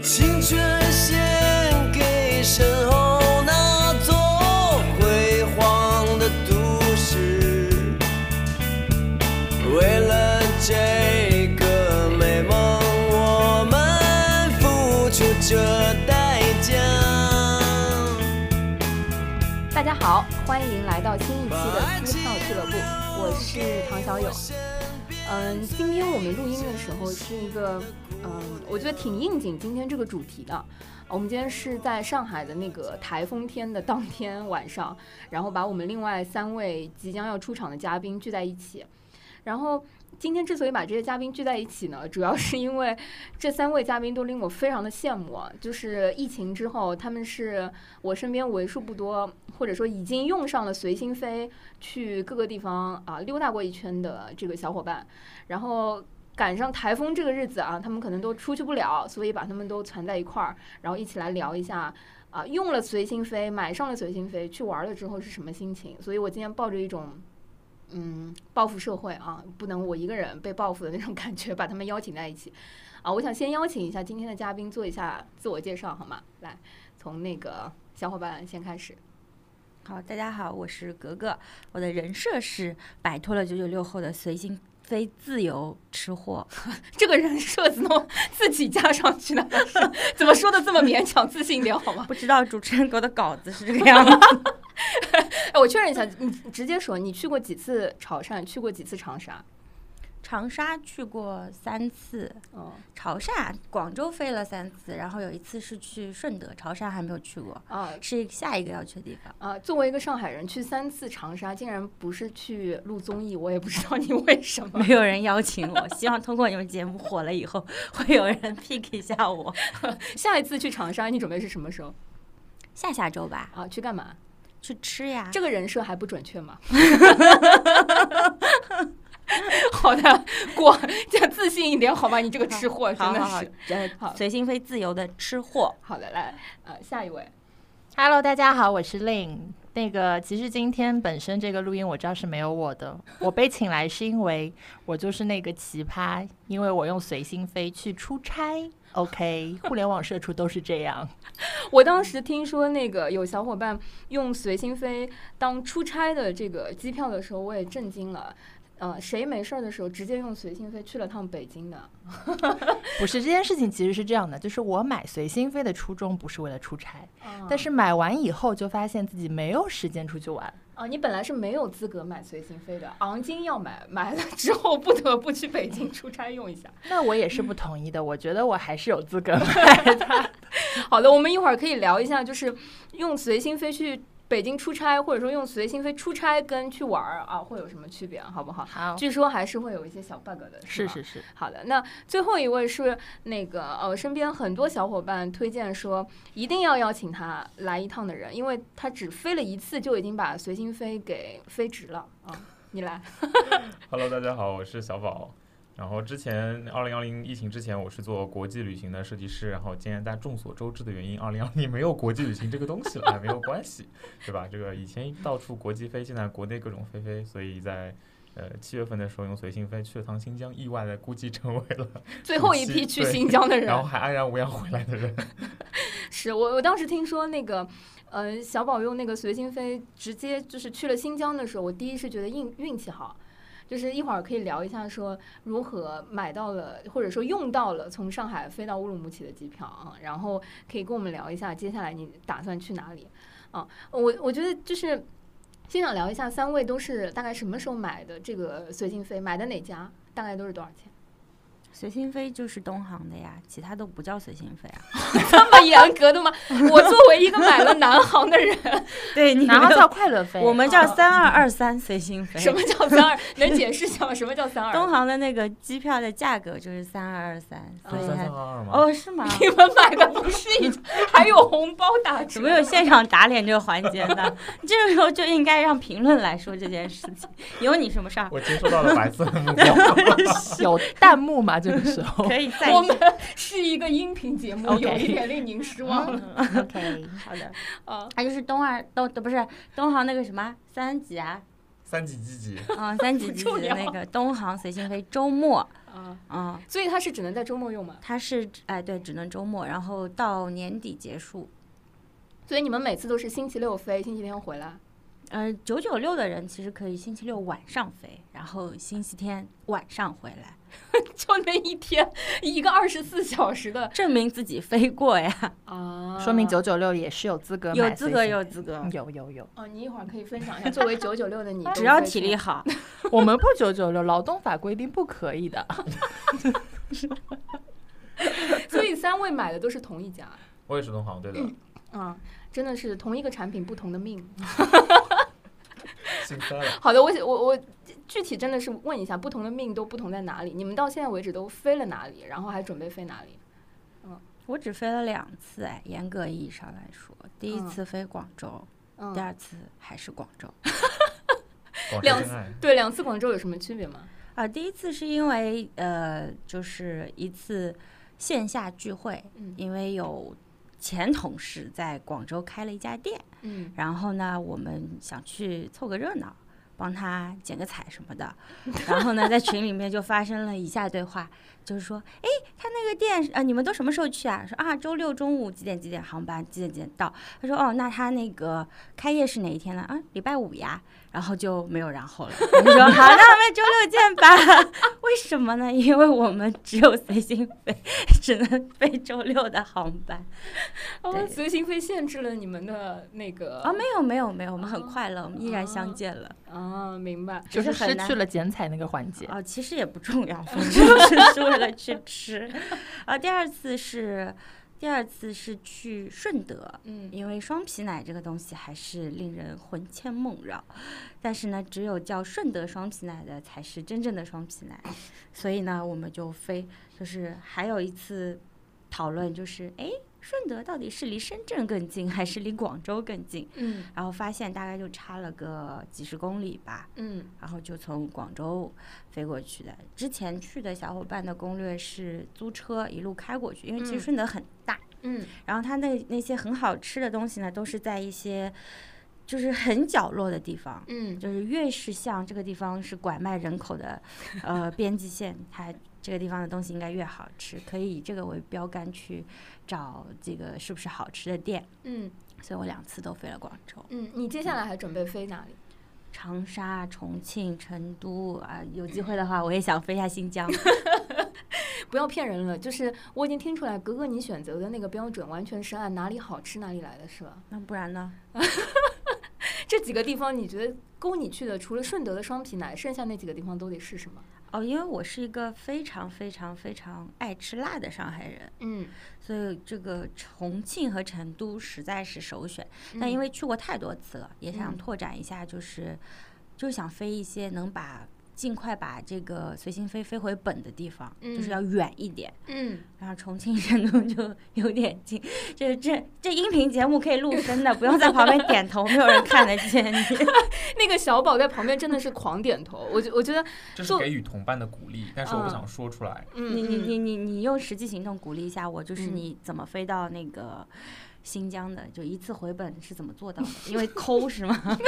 青春献给身后那座辉煌的都市，为了这个美梦，我们付出着代价。大家好，欢迎来到新一期的撕票俱乐部，我是唐小友。嗯，今天我们录音的时候是一个，我觉得挺应景今天这个主题的。我们今天是在上海的那个台风天的当天晚上，然后把我们另外三位即将要出场的嘉宾聚在一起，然后。今天之所以把这些嘉宾聚在一起呢，主要是因为这三位嘉宾都令我非常的羡慕。就是疫情之后，他们是我身边为数不多，或者说已经用上了随心飞去各个地方啊溜达过一圈的这个小伙伴。然后赶上台风这个日子啊，他们可能都出去不了，所以把他们都攒在一块儿，然后一起来聊一下啊，用了随心飞，买上了随心飞去玩了之后是什么心情。所以我今天抱着一种。嗯，报复社会啊，不能我一个人被报复的那种感觉，把他们邀请在一起啊！我想先邀请一下今天的嘉宾做一下自我介绍，好吗？来，从那个小伙伴先开始。好，大家好，我是格格，我的人设是摆脱了九九六后的随心飞自由吃货。这个人设怎么自己加上去的？怎么说的这么勉强？自信点好吗？不知道主持人给我的稿子是这个样子。哎，我确认一下，你直接说，你去过几次潮汕？去过几次长沙？长沙去过三次，哦，潮汕、广州飞了三次，然后有一次是去顺德，潮汕还没有去过，啊，是下一个要去的地方。啊，作为一个上海人，去三次长沙，竟然不是去录综艺，我也不知道你为什么。没有人邀请我，希望通过你们节目火了以后，会有人 pick 一下我。下一次去长沙，你准备是什么时候？下下周吧。啊，去干嘛？去吃呀！这个人设还不准确吗？好的，过，再自信一点好吗？你这个吃货 真的是，好，随心飞自由的吃货。好的，来，呃，下一位，Hello，大家好，我是 Lin。那个，其实今天本身这个录音我知道是没有我的，我被请来是因为我就是那个奇葩，因为我用随心飞去出差。OK，互联网社畜都是这样。我当时听说那个有小伙伴用随心飞当出差的这个机票的时候，我也震惊了。呃，谁没事儿的时候直接用随心飞去了趟北京的？不是这件事情，其实是这样的，就是我买随心飞的初衷不是为了出差，但是买完以后就发现自己没有时间出去玩。啊，你本来是没有资格买随心飞的，昂金要买，买了之后不得不去北京出差用一下。那我也是不同意的，我觉得我还是有资格买的。好的，我们一会儿可以聊一下，就是用随心飞去。北京出差，或者说用随心飞出差跟去玩儿啊，会有什么区别？好不好？好，据说还是会有一些小 bug 的。是是是。好的，那最后一位是那个呃，身边很多小伙伴推荐说一定要邀请他来一趟的人，因为他只飞了一次就已经把随心飞给飞直了啊！你来。Hello，大家好，我是小宝。然后之前二零二零疫情之前，我是做国际旅行的设计师。然后今年大家众所周知的原因，二零二零没有国际旅行这个东西了，没有关系，对吧？这个以前到处国际飞，现在国内各种飞飞，所以在呃七月份的时候用随心飞去了趟新疆，意外的估计成为了 最后一批去新疆的人，然后还安然无恙回来的人。是我我当时听说那个呃小宝用那个随心飞直接就是去了新疆的时候，我第一是觉得运运气好。就是一会儿可以聊一下，说如何买到了，或者说用到了从上海飞到乌鲁木齐的机票啊，然后可以跟我们聊一下接下来你打算去哪里啊？我我觉得就是先想聊一下，三位都是大概什么时候买的这个随心飞，买的哪家，大概都是多少钱？随心飞就是东航的呀，其他都不叫随心飞啊，这么严格的吗？我作为一个买了南航的人，对，南航叫快乐飞，我们叫三二二三随心飞。什么叫 三二？能解释一下吗？什么叫三二？东航的那个机票的价格就是三二二三，所以三二二吗？哦，是吗？你们买的不是一，还有红包打折？怎么有现场打脸这个环节呢？这个时候就应该让评论来说这件事情，有你什么事儿？我接收到了白色的目标，有弹幕吗？这个时候 可以再我们是 一个音频节目，有一点令您失望了。OK，好的，啊，它就是东二东不是东航那个什么三级啊，三级几几？啊，三级几几的那个东航随心飞周末啊啊，所以它是只能在周末用吗？它是哎对，只能周末，然后到年底结束。所以你们每次都是星期六飞，星期天回来。呃，九九六的人其实可以星期六晚上飞，然后星期天晚上回来，就那一天一个二十四小时的，证明自己飞过呀。啊，说明九九六也是有资格，有资格，有资格，有有有。哦，你一会儿可以分享一下，作为九九六的你，只要体力好，我们不九九六，劳动法规定不可以的。所以三位买的都是同一家，我也是同行，对的。啊。真的是同一个产品不同的命。好的，我我我具体真的是问一下，不同的命都不同在哪里？你们到现在为止都飞了哪里？然后还准备飞哪里？嗯，我只飞了两次，哎，严格意义上来说，第一次飞广州，嗯，第二次还是广州。两次对两次广州有什么区别吗？啊，第一次是因为呃，就是一次线下聚会，嗯，因为有。前同事在广州开了一家店，嗯，然后呢，我们想去凑个热闹，帮他剪个彩什么的，然后呢，在群里面就发生了以下对话，就是说，哎，他那个店，呃，你们都什么时候去啊？说啊，周六中午几点几点航班，几点几点到？他说，哦，那他那个开业是哪一天呢？啊，礼拜五呀。然后就没有然后了。我们说好，那我们周六见吧。为什么呢？因为我们只有随心飞，只能飞周六的航班。哦，随心飞限制了你们的那个？啊，没有没有没有，我们很快乐，我们依然相见了。哦，明白，就是失去了剪彩那个环节。啊，其实也不重要，反正就是为了去吃。啊，第二次是。第二次是去顺德，嗯，因为双皮奶这个东西还是令人魂牵梦绕，但是呢，只有叫顺德双皮奶的才是真正的双皮奶，所以呢，我们就飞，就是还有一次讨论，就是哎，顺德到底是离深圳更近还是离广州更近？嗯，然后发现大概就差了个几十公里吧，嗯，然后就从广州飞过去的。之前去的小伙伴的攻略是租车一路开过去，因为其实顺德很大。嗯，然后它那那些很好吃的东西呢，都是在一些就是很角落的地方。嗯，就是越是像这个地方是拐卖人口的呃边际线，它这个地方的东西应该越好吃，可以以这个为标杆去找这个是不是好吃的店。嗯，所以我两次都飞了广州。嗯，你接下来还准备飞哪里？长沙、重庆、成都啊，有机会的话我也想飞下新疆。不要骗人了，就是我已经听出来，格格你选择的那个标准完全是按哪里好吃哪里来的，是吧？那不然呢？这几个地方你觉得勾你去的，除了顺德的双皮奶，剩下那几个地方都得是什么？哦，因为我是一个非常非常非常爱吃辣的上海人，嗯，所以这个重庆和成都实在是首选。但因为去过太多次了，也想拓展一下，就是就想飞一些能把。尽快把这个随心飞飞回本的地方，就是要远一点。嗯，然后重庆、成都就有点 近。这这这音频节目可以录声的，不用在旁边点头，没有人看得见你。那个小宝在旁边真的是狂点头。我觉我觉得 这是给予同伴的鼓励，但是我不想说出来。你你你你你用实际行动鼓励一下我，就是你怎么飞到那个新疆的，就一次回本是怎么做到的？因为抠是吗？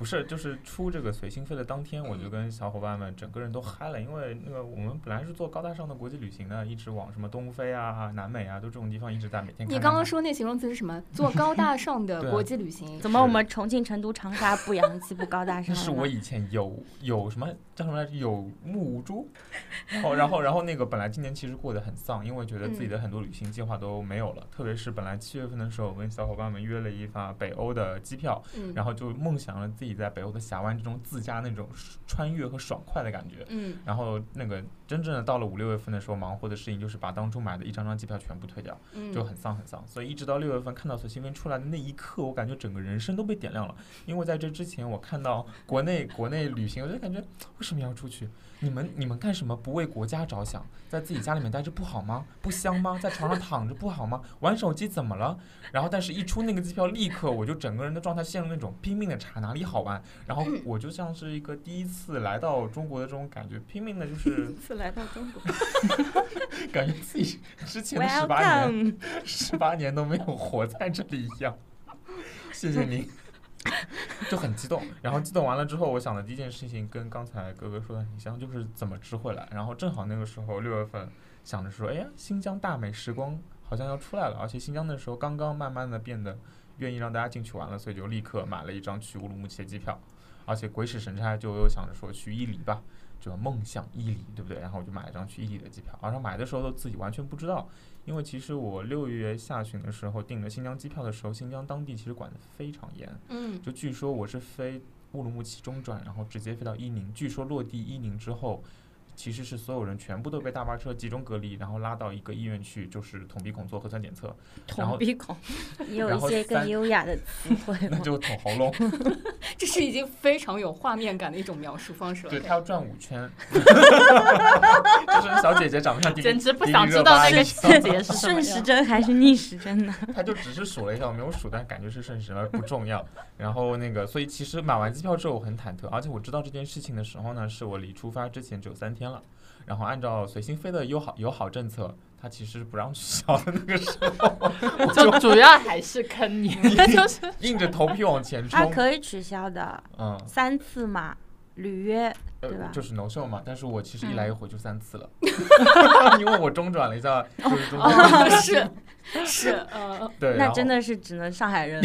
不是，就是出这个随心飞的当天，我就跟小伙伴们整个人都嗨了，因为那个我们本来是做高大上的国际旅行的，一直往什么东非啊、南美啊，都这种地方一直在每天。你刚刚说那形容词是什么？做高大上的 国际旅行？怎么我们重庆、成都、长沙不洋气、不高大上？是我以前有有什么叫什么来着？有目无珠。哦，然后然后那个本来今年其实过得很丧，因为觉得自己的很多旅行计划都没有了，特别是本来七月份的时候，我跟小伙伴们约了一发北欧的机票，然后就梦想了自己。在北欧的峡湾，之中自驾那种穿越和爽快的感觉，嗯，然后那个真正的到了五六月份的时候，忙活的事情就是把当初买的一张张机票全部退掉，就很丧很丧。所以一直到六月份看到随心飞出来的那一刻，我感觉整个人生都被点亮了。因为在这之前，我看到国内国内旅行，我就感觉为什么要出去？你们你们干什么不为国家着想，在自己家里面待着不好吗？不香吗？在床上躺着不好吗？玩手机怎么了？然后但是一出那个机票，立刻我就整个人的状态陷入那种拼命的查哪里好玩，然后我就像是一个第一次来到中国的这种感觉，拼命的就是次来到中国，感觉自己之前的十八年十八年都没有活在这里一样。谢谢您。就很激动。然后激动完了之后，我想的第一件事情跟刚才哥哥说的很像，就是怎么支回来。然后正好那个时候六月份，想着说，哎呀，新疆大美时光好像要出来了，而且新疆那时候刚刚慢慢的变得愿意让大家进去玩了，所以就立刻买了一张去乌鲁木齐的机票。而且鬼使神差，就又想着说去伊犁吧，就梦想伊犁，对不对？然后我就买了张去伊犁的机票。而且买的时候都自己完全不知道，因为其实我六月下旬的时候订的新疆机票的时候，新疆当地其实管得非常严。嗯就据说我是飞乌鲁木齐中转，然后直接飞到伊宁。据说落地伊宁之后，其实是所有人全部都被大巴车集中隔离，然后拉到一个医院去，就是捅鼻孔做核酸检测，捅鼻孔，也有一些更优雅的词汇 那？就捅喉咙。这是已经非常有画面感的一种描述方式了。对，他要转五圈，就是小姐姐长得像迪丽 简直不想知道那个样细节是 顺时。针还是逆时针呢？他就只是数了一下，我没有数，但感觉是顺时而不重要。然后那个，所以其实买完机票之后我很忐忑，而且我知道这件事情的时候呢，是我离出发之前只有三天了。然后按照随心飞的友好友好政策，它其实不让取消的那个时候，就就主要还是坑你，就是硬着头皮往前它冲。可以取消的，嗯，三次嘛，履约。对吧呃，就是 no show 嘛。但是我其实一来嗯一回就三次了，因为我中转了一下，就是中哦，间是是，呃，对，那真的是只能上海人。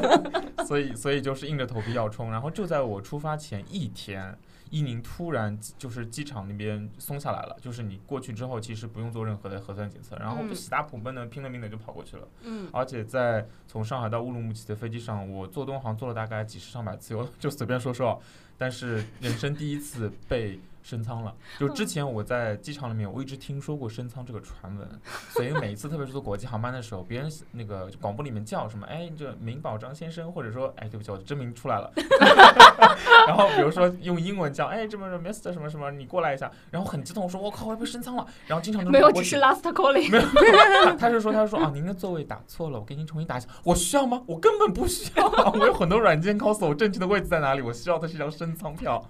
所以所以就是硬着头皮要冲，然后就在我出发前一天，伊宁突然就是机场那边松下来了，就是你过去之后其实不用做任何的核酸检测，然后就喜大普奔的拼了命的就跑过去了，嗯而且在从上海到乌鲁木齐的飞机上，我坐东航坐了大概几十上百次，我就随便说说，但是人生第一次被。升舱了，就之前我在机场里面，我一直听说过升舱这个传闻，所以每一次，特别是坐国际航班的时候，别人那个广播里面叫什么，哎，这明宝张先生，或者说，哎，对不起，我的真名出来了，然后比如说用英文叫，哎，这么 Mr 什么什么，你过来一下，然后很激动，我说我靠，我要被升舱了，然后经常就没有，只是 last calling。没有，他他是说，他是说啊，您的座位打错了，我给您重新打一下。我需要吗？我根本不需要啊！我有很多软件告诉我正确的位置在哪里，我需要的是一张升舱票。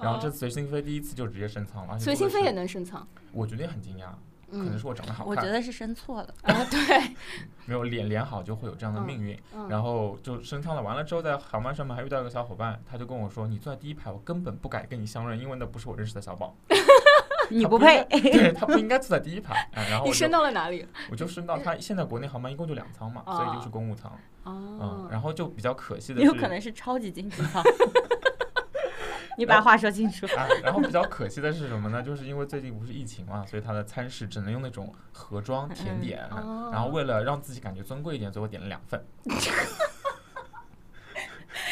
然后这次随心飞第一次就直接升舱了，而且随心飞也能升舱。我觉得也很惊讶，可能嗯是我长得好看，我觉得是生错了。啊，对，没有脸脸好就会有这样的命运。嗯然后就升舱了，完了之后在航班上面还遇到一个小伙伴，他就跟我说：“你坐在第一排，我根本不敢跟你相认，因为那不是我认识的小宝，你不配。对他不应该坐在第一排。哎”然后我就你升到了哪里？我就升到他现在国内航班一共就两舱嘛，所以就是公务舱。嗯哦，，然后就比较可惜的是，有可能是超级经济舱。你把话说清楚。啊，然后比较可惜的是什么呢？就是因为最近不是疫情嘛，所以它的餐食只能用那种盒装甜点，哦然后为了让自己感觉尊贵一点，所以我点了两份。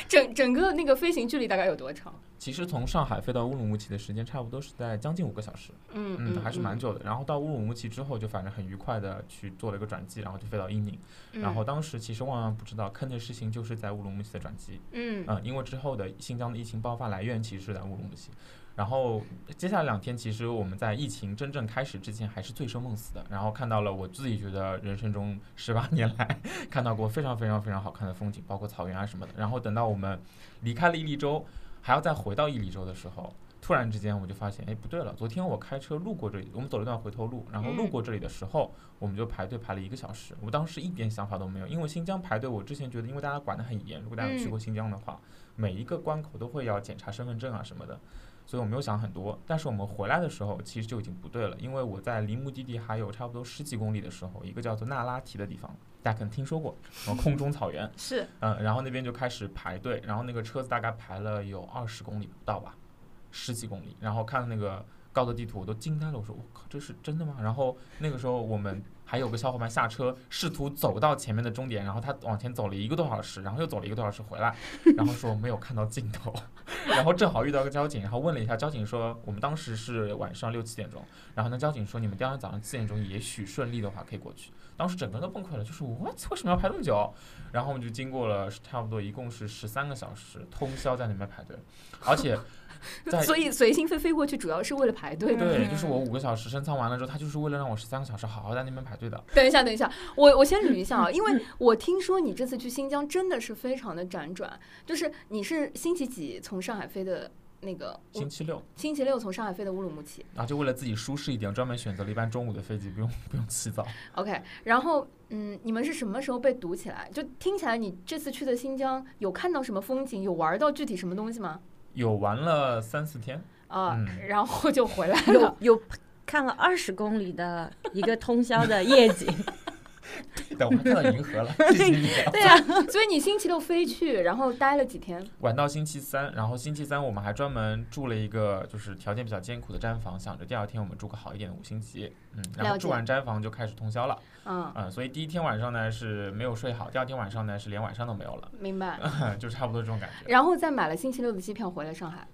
整整个那个飞行距离大概有多长？其实从上海飞到乌鲁木齐的时间差不多是在将近五个小时，嗯嗯，还是蛮久的。然后到乌鲁木齐之后，就反正很愉快的去做了一个转机，然后就飞到伊宁。嗯然后当时其实万万不知道坑的事情就是在乌鲁木齐的转机，嗯嗯，因为之后的新疆的疫情爆发来源其实是在乌鲁木齐。然后接下来两天，其实我们在疫情真正开始之前还是醉生梦死的，然后看到了我自己觉得人生中 十八年来 看到过非常非常非常好看的风景，包括草原啊什么的。然后等到我们离开了伊犁州，还要再回到伊犁州的时候，突然之间我就发现，哎，不对了，昨天我开车路过这里，我们走了一段回头路，然后路过这里的时候，我们就排队排了一个小时。我当时一点想法都没有，因为新疆排队，我之前觉得因为大家管得很严，如果大家有去过新疆的话，每一个关口都会要检查身份证啊什么的。所以我没有想很多，但是我们回来的时候其实就已经不对了，因为我在离目的地还有差不多十几公里的时候，一个叫做那拉提的地方，大家可能听说过，什么空中草原，是。嗯，然后那边就开始排队，然后那个车子大概排了有二十公里不到吧，十几公里，然后看那个高德地图我都惊呆了，我说我靠，这是真的吗？然后那个时候我们还有个小伙伴下车，试图走到前面的终点，然后他往前走了一个多小时，然后又走了一个多小时回来，然后说没有看到尽头，然后正好遇到个交警，然后问了一下，交警说我们当时是晚上六七点钟，然后那交警说你们第二天早上七点钟也许顺利的话可以过去，当时整个人都崩溃了，就是我为什么要排这么久？然后我们就经过了差不多一共是十三个小时，通宵在那边排队，而且所以随心飞飞过去主要是为了排队。对，就是我五个小时升舱完了之后，他就是为了让我十三个小时好好在那边排队的。等一下，等一下，我我先捋一下啊，因为我听说你这次去新疆真的是非常的辗转，就是你是星期几从上海飞的那个星期六，星期六从上海飞的乌鲁木齐。然后就为了自己舒适一点，专门选择了一班中午的飞机，不用不用起早。OK，然后嗯，你们是什么时候被堵起来？就听起来你这次去的新疆有看到什么风景，有玩到具体什么东西吗？有玩了三四天，啊、嗯。然后就回来有了。有看了二十公里的一个通宵的夜景，等我还看到银河了，谢谢你。对啊，所以你星期六飞去，然后待了几天？玩到星期三，然后星期三我们还专门住了一个就是条件比较艰苦的毡房，想着第二天我们住个好一点的五星级，嗯，然后住完毡房就开始通宵了，嗯，嗯，所以第一天晚上呢是没有睡好，第二天晚上呢是连晚上都没有了，明白。就差不多这种感觉。然后再买了星期六的机票回来上海。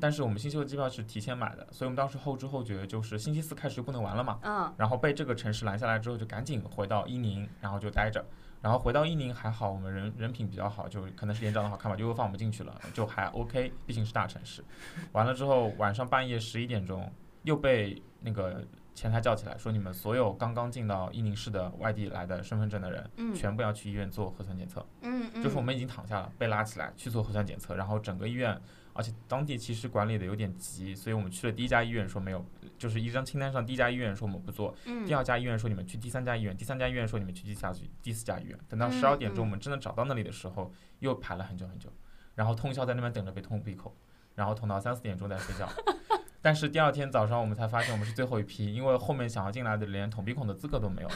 但是我们星期六机票是提前买的，所以我们当时后知后觉，就是星期四开始就不能玩了嘛，嗯然后被这个城市拦下来之后，就赶紧回到伊宁，然后就待着。然后回到伊宁还好，我们人人品比较好，就可能是脸长得好看吧，就又放我们进去了，就还 OK，毕竟是大城市。完了之后，晚上半夜十一点钟又被那个前台叫起来，说你们所有刚刚进到伊宁市的外地来的身份证的人，嗯全部要去医院做核酸检测。嗯嗯，就是我们已经躺下了，被拉起来去做核酸检测，然后整个医院，而且当地其实管理的有点急，所以我们去了第一家医院说没有，就是一张清单上第一家医院说我们不做，嗯第二家医院说你们去第三家医院，第三家医院说你们去第四家第四家医院。等到嗯十二点嗯钟我们真的找到那里的时候，又排了很久很久，然后通宵在那边等着被通鼻孔，然后捅到三四点钟再睡觉。但是第二天早上我们才发现我们是最后一批，因为后面想要进来的连捅鼻孔的资格都没有。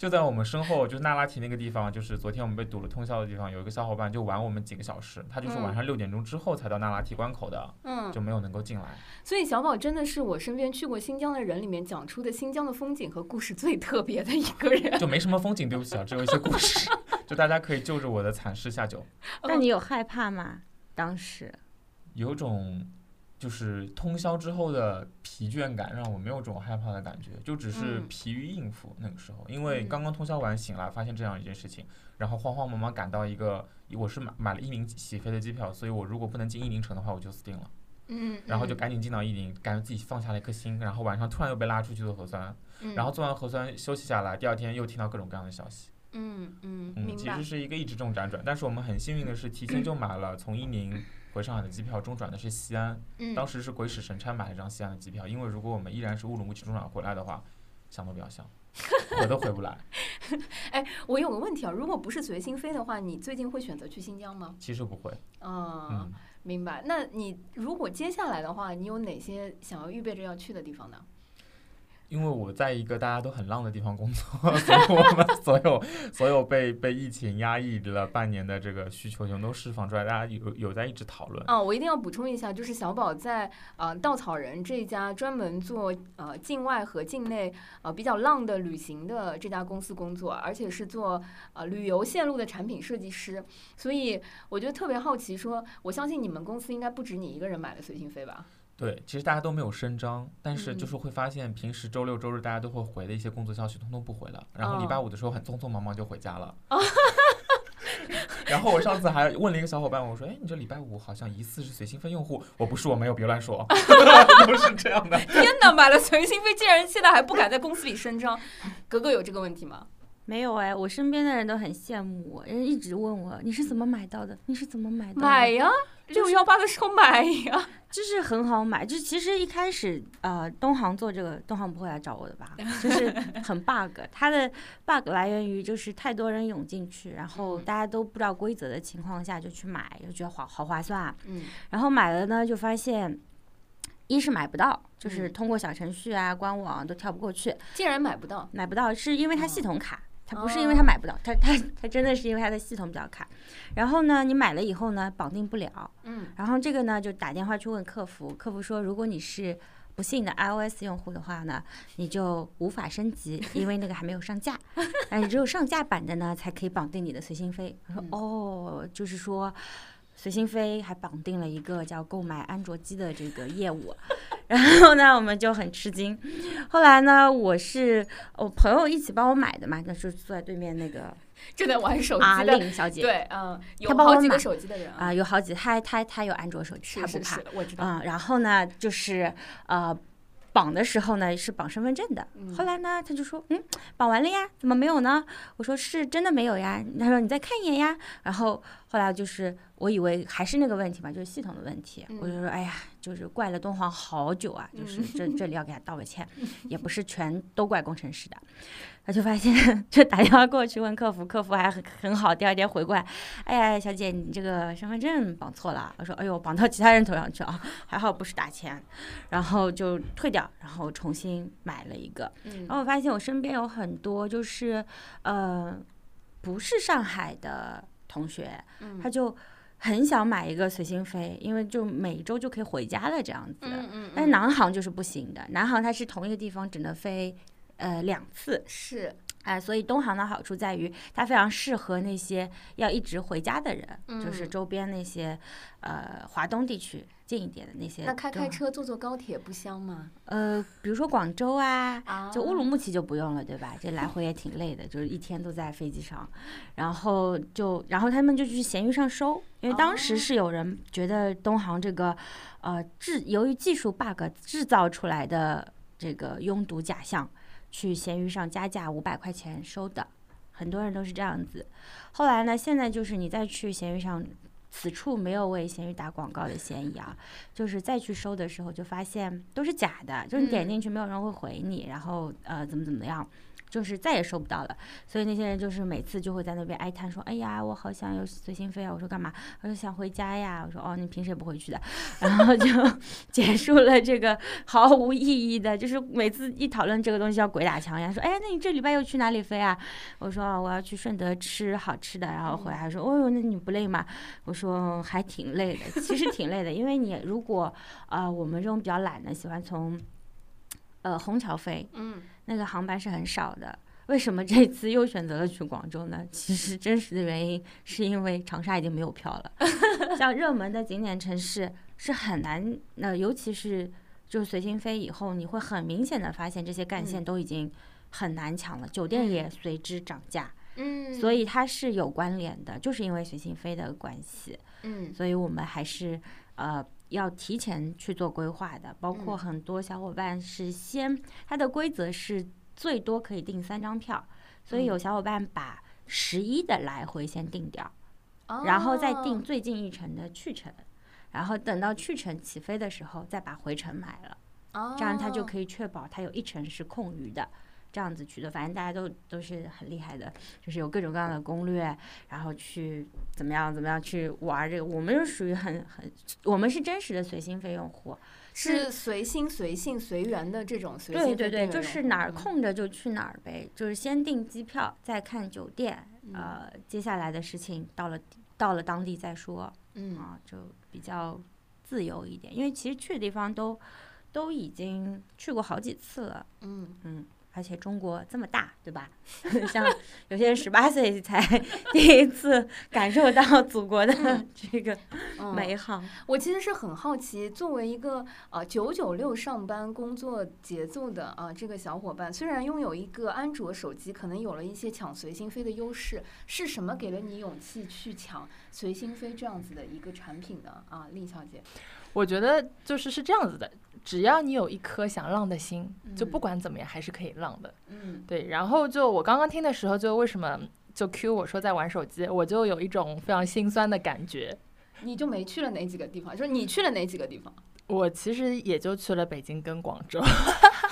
就在我们身后，就是那拉提那个地方，就是昨天我们被堵了通宵的地方，有一个小伙伴就晚我们几个小时，他就是晚上六点钟之后才到那拉提关口的，嗯，就没有能够进来。所以小宝真的是我身边去过新疆的人里面讲出的新疆的风景和故事最特别的一个人。就没什么风景，对不起啊，只有一些故事，就大家可以就着我的惨事下酒。那你有害怕吗？当时有种就是通宵之后的疲倦感，让我没有这种害怕的感觉，就只是嗯疲于应付那个时候。因为嗯刚刚通宵完醒来，发现这样一件事情，然后慌慌忙忙赶到一个，我是买买了一宁起飞的机票，所以我如果不能进一宁城的话，我就死定了。嗯，然后就赶紧进到一宁，感觉自己放下了一颗心。然后晚上突然又被拉出去做核酸，嗯，然后做完核酸休息下来，第二天又听到各种各样的消息。嗯嗯，其实。是一个一直这种辗转，但是我们很幸运的是，提前 就买了从一宁回上海的机票，中转的是西安。嗯，当时是鬼使神差买了张西安的机票，因为如果我们依然是乌鲁木齐中转回来的话，想都不要想，回都回不来。哎我有个问题啊，如果不是随心飞的话，你最近会选择去新疆吗？其实不会，哦，嗯，明白。那你如果接下来的话，你有哪些想要预备着要去的地方呢？因为我在一个大家都很浪的地方工作，所以我们所有所有被被疫情压抑了半年的这个需求全都释放出来，大家有有在一直讨论。啊，我一定要补充一下，就是小宝在呃稻草人这家专门做呃境外和境内呃比较浪的旅行的这家公司工作，而且是做呃旅游线路的产品设计师，所以我就特别好奇说，我相信你们公司应该不止你一个人买了随心飞吧？对，其实大家都没有声张，但是嗯就是会发现平时周六周日大家都会回的一些工作消息，通通不回了，然后礼拜哦五的时候很匆匆忙忙就回家了。然后我上次还问了一个小伙伴，我说：“哎，你这礼拜五好像疑似是随心飞用户。”我不是，我没有，别乱说，都是这样的。天哪，买了随心飞，竟然现在还不敢在公司里声张，格格有这个问题吗？没有哎，我身边的人都很羡慕我，人一直问我你是怎么买到的？你是怎么买到的？买呀，六幺八的时候买呀。就是很好买，就其实一开始呃，东航做这个，东航不会来找我的吧？就是很 bug，它的 bug 来源于就是太多人涌进去，然后嗯大家都不知道规则的情况下就去买，就觉得好好划算啊。嗯然后买了呢，就发现一是买不到，就是嗯通过小程序啊、官网都跳不过去，竟然买不到。买不到是因为它哦系统卡。它不是因为它买不到，它它它真的是因为它的系统比较卡。然后呢，你买了以后呢，绑定不了，嗯然后这个呢，就打电话去问客服，客服说，如果你是不幸的 iOS 用户的话呢，你就无法升级，因为那个还没有上架，哎只有上架版的呢，才可以绑定你的随心飞。我说嗯哦，就是说。随心飞还绑定了一个叫购买安卓机的这个业务，然后呢，我们就很吃惊。后来呢，我是我朋友一起帮我买的嘛，那是坐在对面那个 正在玩手机的，令小姐，对，嗯，有好几个手机的人啊，有好几，他他他有安卓手机，他不怕是是是，，我知道。嗯，然后呢，就是呃，绑的时候呢是绑身份证的。嗯后来呢，他就说，嗯，绑完了呀，怎么没有呢？我说是真的没有呀。他说你再看一眼呀。然后后来就是我以为还是那个问题嘛，就是系统的问题。嗯我就说，哎呀，就是怪了敦煌好久啊，就是这 这里要给他道个歉，也不是全都怪工程师的。他就发现，就打电话过去问客服，客服还很很好，第二天回过来，哎呀，小姐，你这个身份证绑错了。我说，哎呦，绑到其他人头上去啊，还好不是打钱，然后就退掉，然后重新买了一个。嗯然后我发现我身边有很多就是呃，不是上海的同学，嗯他就很想买一个随心飞，因为就每周就可以回家了这样子。嗯嗯，但是南航就是不行的，南航它是同一个地方只能飞呃两次，是。哎、所以东航的好处在于它非常适合那些要一直回家的人，就是嗯。周边那些呃华东地区近一点的那些。那开开。车坐坐高铁不香吗？呃，比如说广州啊，啊就乌鲁木齐就不用了，对吧？这来回也挺累的，就是一天都在飞机上，然后就，然后他们就去闲鱼上收，因为当时哦是有人觉得东航这个，呃，制由于技术 bug 制造出来的这个拥堵假象，去闲鱼上加价五百块钱收的，很多人都是这样子。后来呢，现在就是你再去闲鱼上。此处没有为闲鱼打广告的嫌疑啊，就是再去收的时候就发现都是假的，就是你点嗯。进去没有人会回你，然后呃怎么怎么样，就是再也收不到了。所以那些人就是每次就会在那边哀叹说：“哎呀，我好想有随心飞啊！”我说干嘛？我说想回家呀。我说哦，你平时也不回去的。然后就 结束了这个毫无意义的，就是每次一讨论这个东西要鬼打墙呀，说：“哎呀，那你这礼拜又去哪里飞啊？”我说：“，我要去顺德吃好吃的。”然后回来说：“哦哟，那你不累吗？”我说还挺累的，其实挺累的，因为你如果呃我们这种比较懒的，喜欢从呃虹桥飞，嗯那个航班是很少的。为什么这次又选择了去广州呢？其实真实的原因是因为长沙已经没有票了，像热门的景点城市是很难，那、尤其是就是随心飞以后，你会很明显的发现这些干线嗯都已经很难抢了，酒店也随之涨价，嗯，所以它是有关联的，就是因为随心飞的关系。嗯所以我们还是呃要提前去做规划的。包括嗯很多小伙伴是先，它的规则是最多可以订三张票，所以有嗯小伙伴把十一的来回先订掉，然后再订哦最近一程的去程。然后等到去程起飞的时候，再把回程买了，这样他就可以确保他有一程是空余的。这样子去的，反正大家都都是很厉害的，就是有各种各样的攻略，然后去怎么样怎么样去玩这个。我们是属于很很，我们是真实的随心飞用户，是随心随性随缘的这种随心对对对，就是哪儿嗯空着就去哪儿呗，就是先订机票，再看酒店，嗯呃，接下来的事情到了到了当地再说嗯啊，就比较自由一点，因为其实去的地方都都已经去过好几次了。嗯嗯，而且中国这么大，对吧？像有些人十八岁才第一次感受到祖国的这个嗯美好。我其实是很好奇，作为一个呃九九六上班工作节奏的啊、这个小伙伴，虽然拥有一个安卓手机，可能有了一些抢随心飞的优势，是什么给了你勇气去抢随心飞这样子的一个产品呢？啊，厉小姐，我觉得就是是这样子的，只要你有一颗想浪的心，就嗯不管怎么样还是可以浪的。嗯对，然后就我刚刚听的时候，就为什么就 Q 我说在玩手机，我就有一种非常心酸的感觉。你就没去了哪几个地方？就是你去了哪几个地方？我其实也就去了北京跟广州，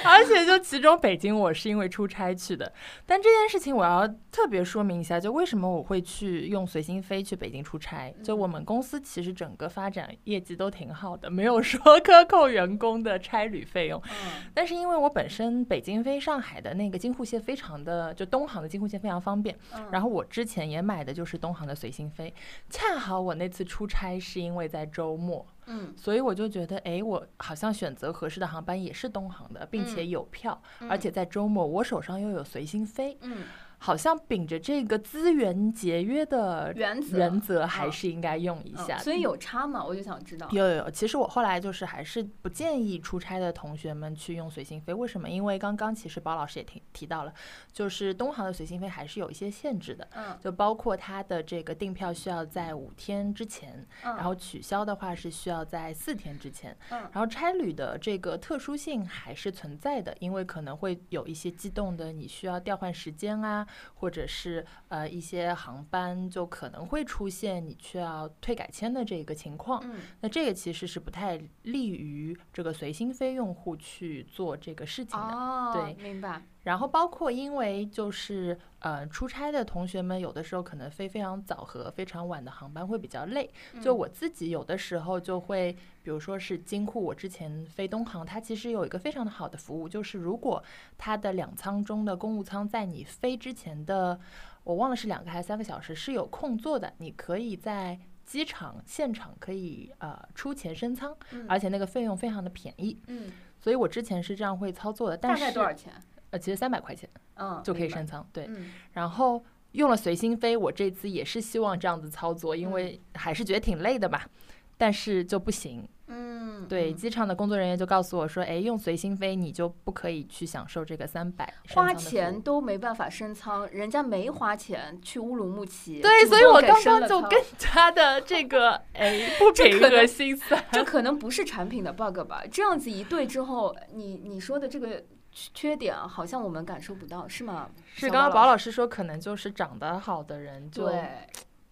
而且就其中北京我是因为出差去的。但这件事情我要特别说明一下，就为什么我会去用随心飞去北京出差。就我们公司其实整个发展业绩都挺好的，没有说克扣员工的差旅费用。嗯但是因为我本身北京飞上海的那个京沪线非常的，就东航的京沪线非常方便，然后后我之前也买的就是东航的随心飞，恰好我那次出差是因为在周末，嗯。所以我就觉得，哎，我好像选择合适的航班也是东航的，并且嗯。有票，而且在周末我手上又有随心飞，嗯好像秉着这个资源节约的原则原则，还嗯是应该用一下。嗯所以有差吗？我就想知道。有有有，其实我后来就是还是不建议出差的同学们去用随心飞，为什么？因为刚刚其实包老师也提提到了，就是东航的随心飞还是有一些限制的，嗯就包括它的这个订票需要在五天之前，嗯，然后取消的话是需要在四天之前，嗯然后差旅的这个特殊性还是存在的，因为可能会有一些机动的，你需要调换时间啊，或者是呃一些航班就可能会出现你需要退改签的这个情况。嗯那这个其实是不太利于这个随心飞用户去做这个事情的。哦，对明白。然后包括因为就是呃出差的同学们有的时候可能飞非常早和非常晚的航班会比较累。就嗯我自己有的时候就会，比如说是金库，我之前飞东航，它其实有一个非常的好的服务，就是如果它的两舱中的公务舱在你飞之前的，我忘了是两个还是三个小时是有空座的，你可以在机场现场可以呃出钱升舱，嗯而且那个费用非常的便宜，嗯，所以我之前是这样会操作的，但大概多少钱？呃，其实三百块钱嗯，就可以升舱，对。嗯然后用了随心飞，我这次也是希望这样子操作，因嗯为还是觉得挺累的吧，但是就不行。嗯，对，嗯机场的工作人员就告诉我说，哎，用随心飞你就不可以去享受这个三百花钱。都没办法升舱，人家没花钱去乌鲁木齐，对，所以我刚刚就更加的这个 哎不平和心酸。这可能不是产品的 bug 吧？这样子一对之后，你你说的这个缺缺点啊，好像我们感受不到，是吗？是刚刚宝宝老师说，可能就是长得好的人就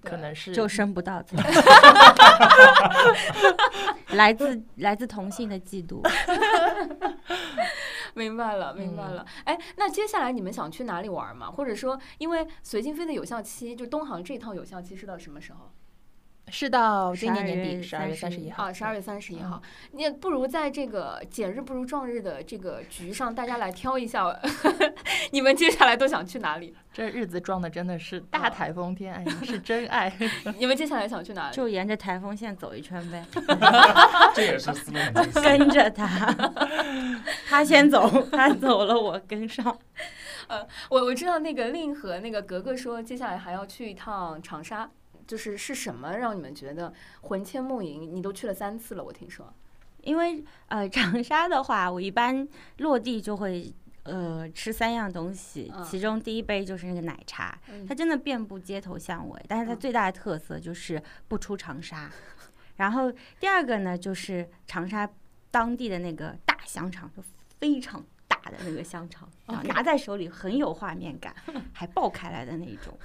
可能是就生不到 舱，来自来自同性的嫉妒。明白了，明白嗯了。哎，那接下来你们想去哪里玩吗？或者说，因为随心飞的有效期，就东航这套有效期是到什么时候？是到今年年底月十二月三十31一号啊，十二月三十一嗯号。你也不如在这个减日不如撞日的这个局上，大家来挑一下，你们接下来都想去哪里？这日子撞的真的是啊大台风天，哎呀，是真爱。你们接下来想去哪里？就沿着台风线走一圈呗，这也是思路。跟着他，他先走，他走了我跟上。呃我我知道那个令和那个格格说，接下来还要去一趟长沙，就是是什么让你们觉得魂牵梦萦？你都去了三次了，我听说。因为呃，长沙的话，我一般落地就会呃吃三样东西，嗯其中第一杯就是那个奶茶，嗯它真的遍布街头巷尾，但是它嗯最大的特色就是不出长沙。然后第二个呢，就是长沙当地的那个大香肠，就非常大的那个香肠，拿在手里很有画面感，还爆开来的那一种。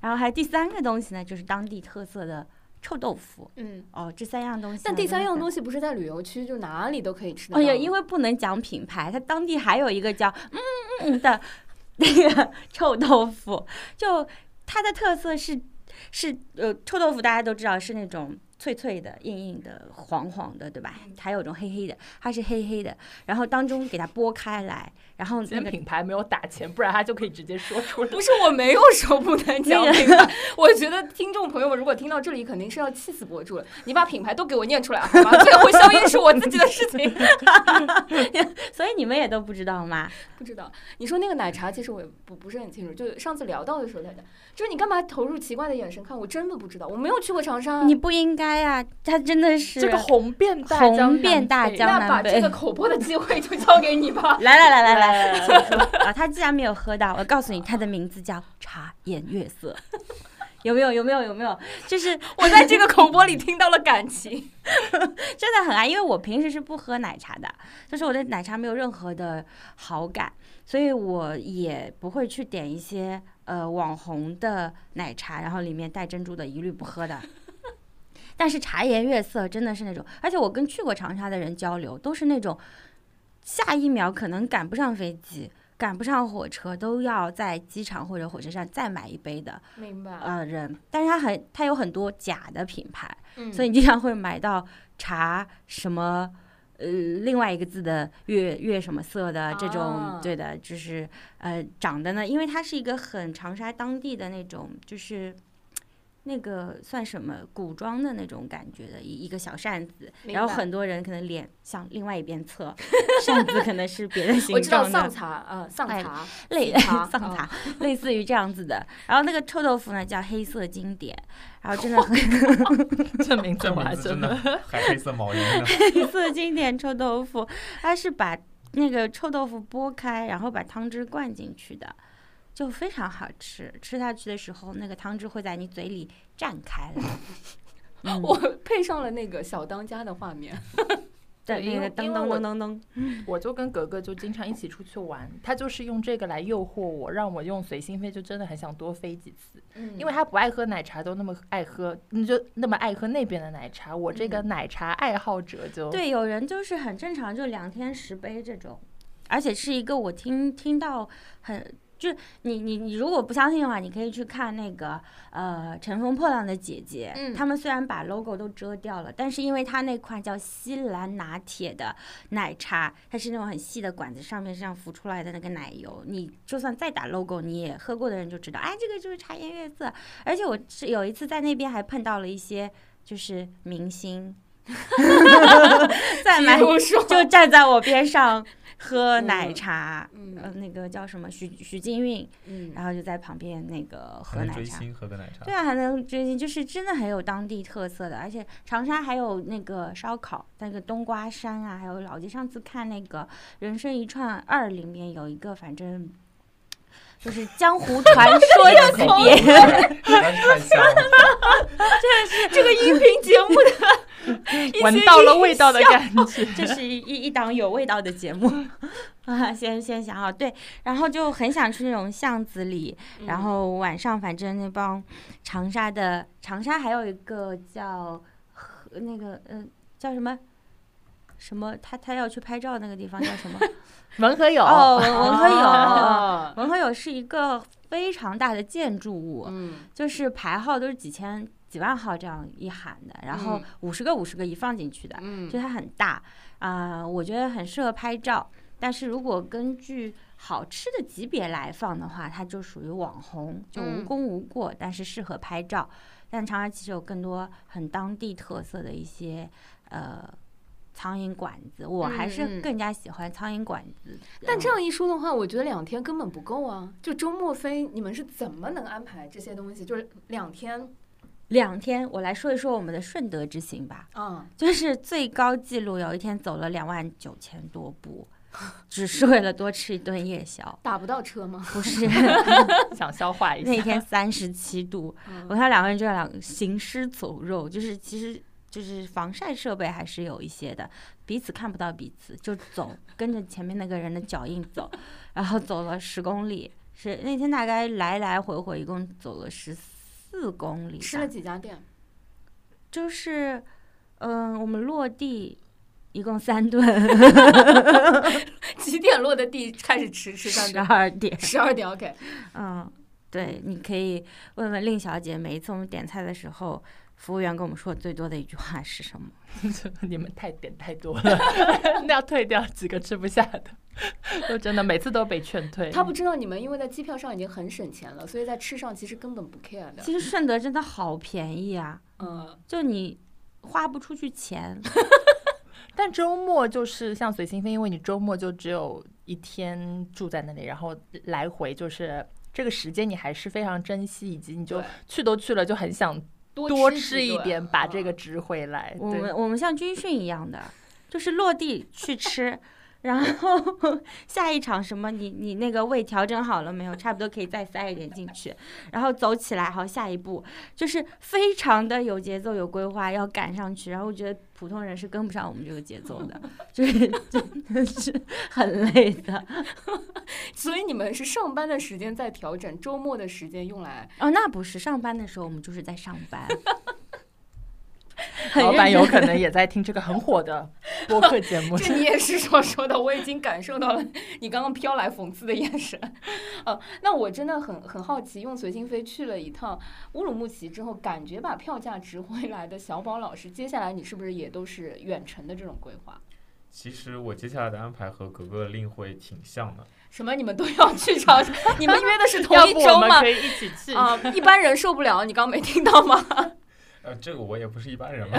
然后还有第三个东西呢，就是当地特色的臭豆腐。嗯，哦，这三样东西。但第三样。东西不是在旅游区，就哪里都可以吃。哎呀，因为不能讲品牌，它当地还有一个叫嗯嗯嗯的那个 臭豆腐，就它的特色是是呃臭豆腐大家都知道是那种脆脆的、硬硬的、黄黄的，对吧？还有种黑黑的，它是黑黑的，然后当中给它剥开来，然后今天那个品牌没有打钱，不然他就可以直接说出来。不是我没有说不能讲品牌，我觉得听众朋友们如果听到这里，肯定是要气死博主了。你把品牌都给我念出来好吗？这个回消音是我自己的事情。所以你们也都不知道吗？不知道，你说那个奶茶，其实我也不不是很清楚。就上次聊到的时候，他讲，就是你干嘛投入奇怪的眼神看？我真的不知道，我没有去过长沙。你不应该啊，他真的是这个红遍大红江南遍大江南北。把这个口播的机会就交给你吧来来来来来来，请说啊！他既然没有喝到，我告诉你，他的名字叫茶颜悦色，有没有？有没有？有没有？就是我在这个口播里听到了感情。真的很爱，因为我平时是不喝奶茶的，就是我对奶茶没有任何的好感，所以我也不会去点一些呃网红的奶茶，然后里面带珍珠的，一律不喝的。但是茶颜悦色真的是那种，而且我跟去过长沙的人交流，都是那种下一秒可能赶不上飞机、赶不上火车，都要在机场或者火车站再买一杯的明白。呃人。但是他很，他有很多假的品牌，嗯所以你经常会买到茶什么。呃，另外一个字的月月什么色的这种，啊对的，就是呃长得呢，因为它是一个很长沙当地的那种，就是那个算什么古装的那种感觉的一一个小扇子，然后很多人可能脸向另外一边侧，扇子可能是别的形我知道状的，丧茶啊，丧哎茶，类茶 丧啊茶，类似于这样子的。然后那个臭豆腐呢叫黑色经典，然后真的很这名字这我还真的的还黑色毛衣呢。黑色经典臭豆腐，它是把那个臭豆腐剥开，然后把汤汁灌进去的，就非常好吃。吃下去的时候，那个汤汁会在你嘴里绽开来。嗯我配上了那个小当家的画面。对因那个噔噔为因为我噔噔噔，我就跟格格就经常一起出去玩，他就是用这个来诱惑我，让我用随心飞，就真的很想多飞几次。嗯因为他不爱喝奶茶，都那么爱喝，你就那么爱喝那边的奶茶。我这个奶茶爱好者就对，有人就是很正常，就两天十杯这种，而且是一个我听听到很。就你你你如果不相信的话，你可以去看那个呃《乘风破浪的姐姐》，嗯他们虽然把 logo 都遮掉了，但是因为它那款叫西兰拿铁的奶茶，它是那种很细的管子，上面是这样浮出来的那个奶油，你就算再打 logo，你也喝过的人就知道，哎，这个就是茶颜悦色。而且我是有一次在那边还碰到了一些就是明星，在买就站在我边上喝奶嗯茶，嗯呃，那个叫什么徐徐金韵，嗯然后就在旁边那个喝奶茶。追星喝个奶茶对。啊，还能追星，就是真的很有当地特色的，而且长沙还有那个烧烤，那个冬瓜山啊，还有老街。上次看那个《人生一串二》里面有一个，反正就是江湖传说级别，实在是太香了。这个音频节目的一些闻到了味道的感觉。这是一一一档有味道的节目 啊！先先想好对，然后就很想去那种巷子里，然后晚上反正那帮长沙的长沙还有一个叫和那个呃叫什么什么，他他要去拍照那个地方叫什么？文和友哦，文文和友。哦文和友是一个非常大的建筑物，嗯就是排号都是几千几万号这样一喊的，然后嗯五十个五十个一放进去的，嗯就它很大啊、我觉得很适合拍照。但是如果根据好吃的级别来放的话，它就属于网红，就无嗯功无过，但是适合拍照。但长沙其实有更多很当地特色的一些呃苍蝇馆子，我还嗯是嗯更加喜欢苍蝇馆子。但这样一说的话，我觉得两天根本不够啊！就周末飞，你们是怎么能安排这些东西？就是两天两天，我来说一说我们的顺德之行吧。嗯，就是最高记录，有一天走了两万九千多步，只是为了多吃一顿夜宵。打不到车吗？不是 想消化一下那。天三十七度，嗯我看两个人就两行尸走肉，就是其实就是防晒设备还是有一些的，彼此看不到彼此，就走跟着前面那个人的脚印走，然后走了十公里，是那天大概来来回回一共走了十四公里，吃了几家店？就是嗯、我们落地一共三顿，几点落的地开始吃？吃三十？二点。十二点 OK。嗯，对，你可以问问令小姐，每一次我们点菜的时候，服务员跟我们说最多的一句话是什么？你们太点太多了，那 要退掉几个吃不下的，就真的每次都被劝退。他不知道你们因为在机票上已经很省钱了，所以在吃上其实根本不 care 的。其实顺德真的好便宜啊，嗯，就你花不出去钱。但周末就是像随心飞，因为你周末就只有一天住在那里，然后来回就是这个时间你还是非常珍惜，以及你就去都去了，就很想多多吃一点，把这个嗯值回来。我们我们像军训一样的，就是落地去吃。然后 下一场什么你你那个胃调整好了没有？差不多可以再塞一点进去，然后走起来。好，下一步就是非常的有节奏、有规划，要赶上去。然后我觉得普通人是跟不上我们这个节奏的，就是真的是很累的。所以你们是上班的时间在调整，周末的时间用来哦，那不是上班的时候，我们就是在上班。很 老板有可能也在听这个很火的 播客节目。这你也是说说的，我已经感受到了你刚刚飘来讽刺的眼神。呃，那我真的很很好奇，用随心飞去了一趟乌鲁木齐之后，感觉把票价值回来的小宝老师，接下来你是不是也都是远程的这种规划？其实我接下来的安排和格格令会挺像的，什么？你们都要去长沙？你们约的是同一 周吗可？以一起去？啊、一般人受不了，你刚刚没听到吗？呃，这个我也不是一般人嘛，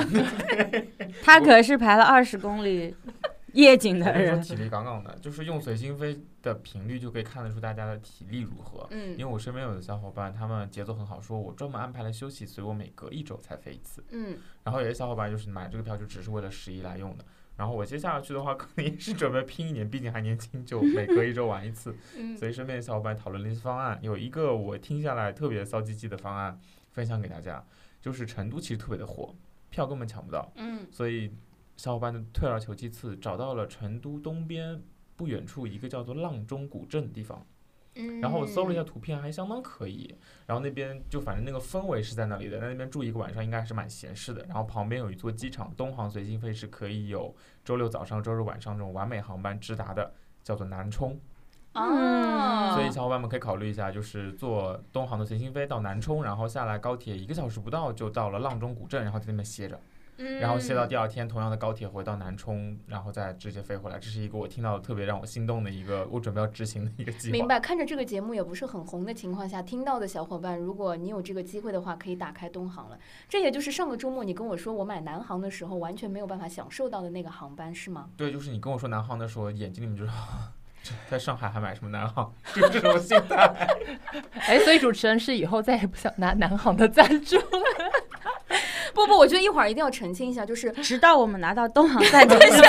他可是排了二十公里 夜景的人。体力杠杠的，就是用随心飞的频率就可以看得出大家的体力如何。嗯因为我身边有的小伙伴，他们节奏很好，说我专门安排了休息，所以我每隔一周才飞一次。嗯，然后有些小伙伴就是买这个票就只是为了十一来用的。然后我接下去的话，可能也是准备拼一年，毕竟还年轻，就每隔一周玩一次。嗯所以身边的小伙伴讨论了一些方案，有一个我听下来特别骚唧唧的方案分享给大家，就是成都其实特别的火，票根本抢不到，嗯所以小伙伴就退而求其次，找到了成都东边不远处一个叫做阆中古镇的地方。嗯然后我搜了一下图片，还相当可以。然后那边就反正那个氛围是在那里的，在那边住一个晚上应该还是蛮闲适的。然后旁边有一座机场，东航随心飞是可以有周六早上、周日晚上这种完美航班直达的，叫做南充。哦，所以小伙伴们可以考虑一下，就是坐东航的随心飞到南充，然后下来高铁一个小时不到就到了阆中古镇，然后在那边歇着，然后歇到第二天同样的高铁回到南充，然后再直接飞回来。这是一个我听到的特别让我心动的一个，我准备要执行的一个计划。明白，看着这个节目也不是很红的情况下，听到的小伙伴，如果你有这个机会的话，可以打开东航了。这也就是上个周末你跟我说我买南航的时候，完全没有办法享受到的那个航班，是吗？对，就是你跟我说南航的时候，眼睛里面就是。这在上海还买什么南航？就是这种心态。哎，所以主持人是以后再也不想拿南航的赞助了。不不，我觉得一会儿一定要澄清一下，就是直到我们拿到东航赞助之前，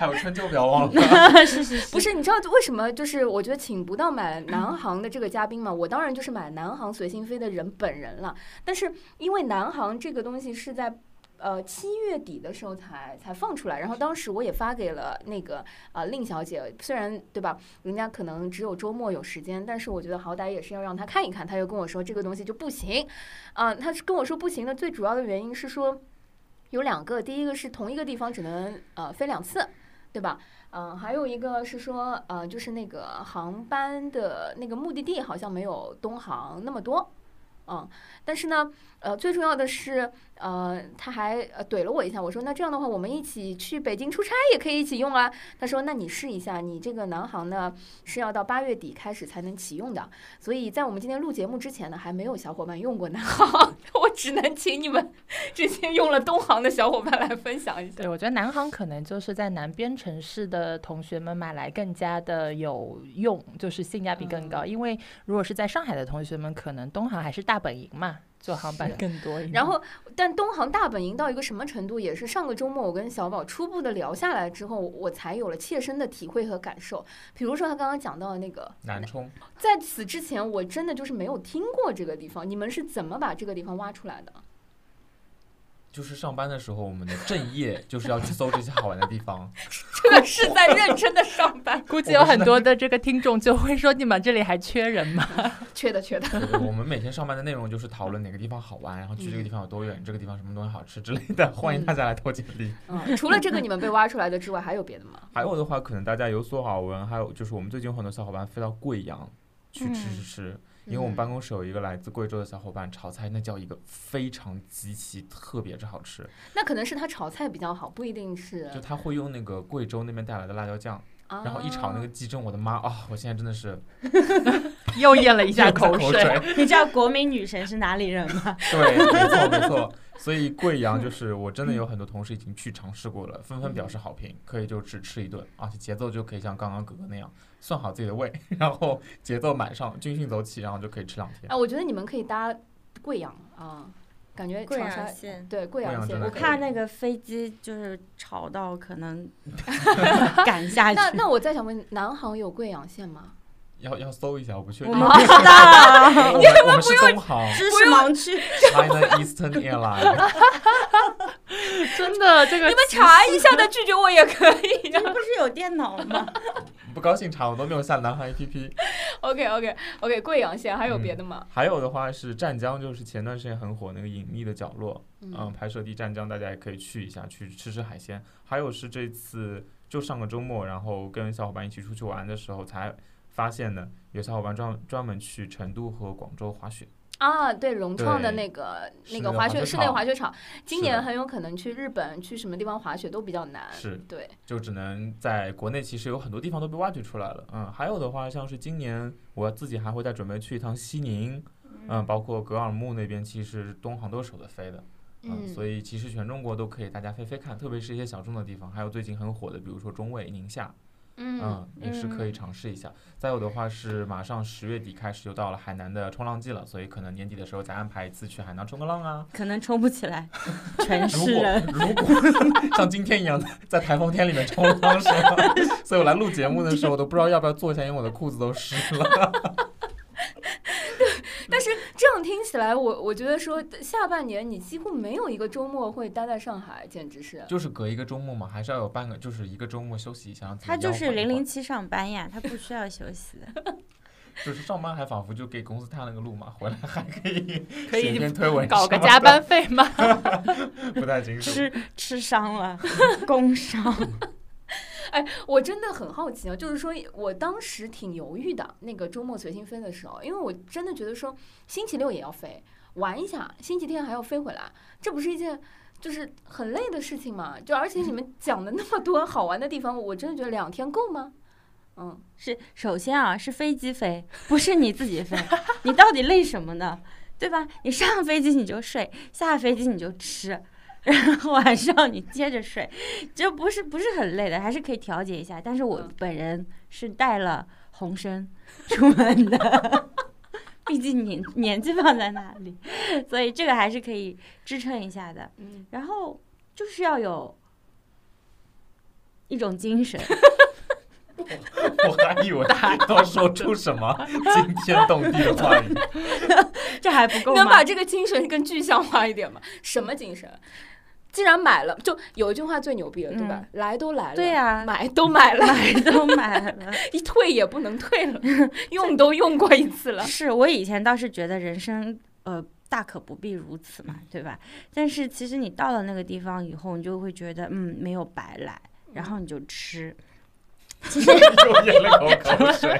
还有春秋不要忘了。是是是，不是，你知道为什么？就是我觉得请不到买南航的这个嘉宾嘛，我当然就是买南航随心飞的人本人了。但是因为南航这个东西是在。呃，七月底的时候才才放出来，然后当时我也发给了那个啊令小姐，虽然对吧，人家可能只有周末有时间，但是我觉得好歹也是要让她看一看。她就跟我说这个东西就不行，啊，她是跟我说不行的最主要的原因是说有两个，第一个是同一个地方只能呃飞两次，对吧？嗯，还有一个是说，呃，就是那个航班的那个目的地好像没有东航那么多，嗯，但是呢，呃，最重要的是，呃，他还呃怼了我一下，我说那这样的话，我们一起去北京出差也可以一起用啊。他说，那你试一下，你这个南航呢是要到八月底开始才能启用的，所以在我们今天录节目之前呢，还没有小伙伴用过南航，我只能请你们这些用了东航的小伙伴来分享一下。对，我觉得南航可能就是在南边城市的同学们买来更加的有用，就是性价比更高。因为如果是在上海的同学们，可能东航还是大本营嘛，坐航班是更多一点。然后，但东航大本营到一个什么程度，也是上个周末我跟小宝初步的聊下来之后，我才有了切身的体会和感受。比如说他刚刚讲到的那个南充，在此之前我真的就是没有听过这个地方，你们是怎么把这个地方挖出来的？就是上班的时候，我们的正业就是要去搜这些好玩的地方。这个是在认真的上班，估计有很多的这个听众就会说：“你们这里还缺人吗 缺的缺的。我们每天上班的内容就是讨论哪个地方好玩，然后去这个地方有多远，这个地方什么东西好吃之类的。欢迎大家来投简历。嗯，除了这个你们被挖出来的之外，还有别的吗？还有的话，可能大家有所耳闻，还有就是我们最近有很多小伙伴飞到贵阳去吃吃吃。因为我们办公室有一个来自贵州的小伙伴，炒菜那叫一个非常极其特别之好吃。那可能是他炒菜比较好，不一定是。就他会用那个贵州那边带来的辣椒酱，然后一炒那个鸡胗，我的妈啊！我现在真的是？” 又咽了一下口口水。你知道国民女神是哪里人吗？对，没错没错。所以贵阳就是我真的有很多同事已经去尝试过了，纷纷表示好评，可以就只吃一顿，而且节奏就可以像刚刚哥哥那样算好自己的胃，然后节奏满上，军训走起，然后就可以吃两天。啊，我觉得你们可以搭贵阳啊，感觉贵长沙阳线。对贵阳线，我怕那个飞机就是吵到可能赶下去。那那我再想问，南航有贵阳线吗？要要搜一下，我不确定。我们不知道，我们不用是东航知识盲区。China Eastern Airline。真的，这个你们查一下的拒绝我也可以你不是有电脑吗？不高兴查，我都没有下南航 APP。OK OK OK，贵阳线还有别的吗？还有的话是湛江，就是前段时间很火那个隐秘的角落，嗯嗯，拍摄地湛江，大家也可以去一下，去吃吃海鲜。还有是这次就上个周末，然后跟小伙伴一起出去玩的时候才发现的，有小伙伴专专门去成都和广州滑雪。啊，对，融创的那个那个滑雪室内滑雪场今年很有可能去日本去什么地方滑雪都比较难。是对，就只能在国内，其实有很多地方都被挖掘出来了。嗯，还有的话，像是今年我自己还会再准备去一趟西宁，嗯，包括格尔木那边，其实东航都是守着飞的。嗯，所以其实全中国都可以大家飞飞看，特别是一些小众的地方，还有最近很火的，比如说中卫、宁夏，嗯嗯，也是可以尝试一下。再有的话是马上十月底开始就到了海南的冲浪季了，所以可能年底的时候再安排一次去海南冲个浪啊。可能冲不起来，全如果是人。如果 像今天一样在台风天里面冲浪是吗？所以我来录节目的时候，我都不知道要不要坐下，因为我的裤子都湿了。但是这样听起来，我我觉得说下半年你几乎没有一个周末会待在上海，简直是。就是隔一个周末嘛，还是要有半个，就是一个周末休息一下。让自己他就是零零七上班呀，他不需要休息。就是上班还仿佛就给公司探了个路嘛，回来还可以可以推文搞个加班，费吗？不太清楚。吃 吃伤了，工伤。哎我真的很好奇啊，就是说我当时挺犹豫的，那个周末随心飞的时候，因为我真的觉得说星期六也要飞玩一下，星期天还要飞回来，这不是一件就是很累的事情嘛？就而且你们讲的那么多好玩的地方，我真的觉得两天够吗？嗯，是首先啊，是飞机飞，不是你自己飞。你到底累什么呢？对吧？你上飞机你就睡，下飞机你就吃，然后晚上你接着睡，就不是不是很累的，还是可以调节一下。但是我嗯本人是带了红参出门的，毕竟年年纪放在那里，所以这个还是可以支撑一下的。嗯，然后就是要有一种精神，我还以为要说出什么惊天动地的话语。这还不够吗能把？这个精神更具象化一点吗？什么精神？既然买了，就有一句话最牛逼了，对吧？来都来了，对呀买都买了，买都买了。一退也不能退了，用都用过一次了。是我以前倒是觉得人生呃大可不必如此嘛，对吧？但是其实你到了那个地方以后，你就会觉得嗯没有白来，然后你就吃。又咽了口口水。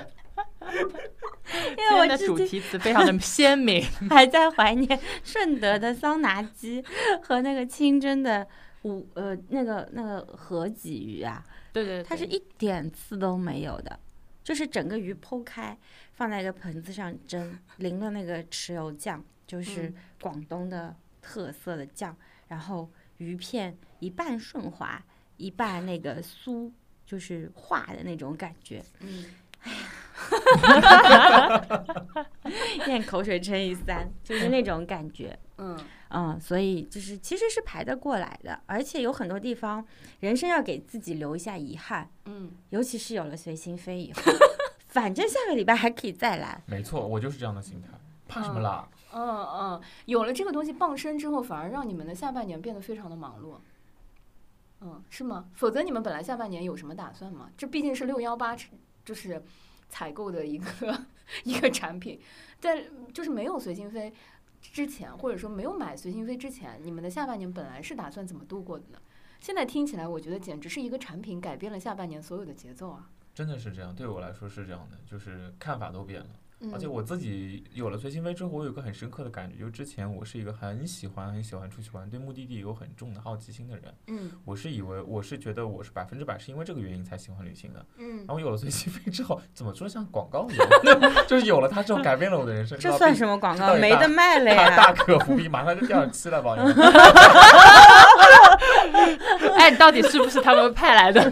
因为我的主题词非常的 鲜明。还在怀念顺德的桑拿鸡和那个清蒸的五呃那个那个河鲫鱼啊，对对，它是一点刺都没有的，就是整个鱼剖开，放在一个盆子上蒸，淋了那个豉油酱，就是嗯。广东的特色的酱，然后鱼片一半顺滑，一半那个酥，就是化的那种感觉，嗯，咽口水乘以三，就是那种感觉。嗯嗯，所以就是其实是排得过来的，而且有很多地方，人生要给自己留一下遗憾，嗯，尤其是有了随心飞以后，反正下个礼拜还可以再来。没错，我就是这样的心态，怕什么啦？嗯嗯，有了这个东西傍身之后，反而让你们的下半年变得非常的忙碌。嗯，是吗？否则你们本来下半年有什么打算吗？这毕竟是六幺八，就是采购的一个 一个产品，在就是没有随心飞之前，或者说没有买随心飞之前，你们的下半年本来是打算怎么度过的呢？现在听起来，我觉得简直是一个产品改变了下半年所有的节奏啊！真的是这样，对我来说是这样的，就是看法都变了。嗯、而且我自己有了随心飞之后，我有个很深刻的感觉，就是之前我是一个很喜欢很喜欢出去玩，对目的地有很重的好奇心的人。嗯我是以为我是觉得我是百分之百是因为这个原因才喜欢旅行的。嗯然后有了随心飞之后，怎么说像广告一样，就是有了它之后改变了我的人生。这算什么广告？没得卖了大大！可不必，马上就第二期了，朋友们。哎，到底是不是他们派来的？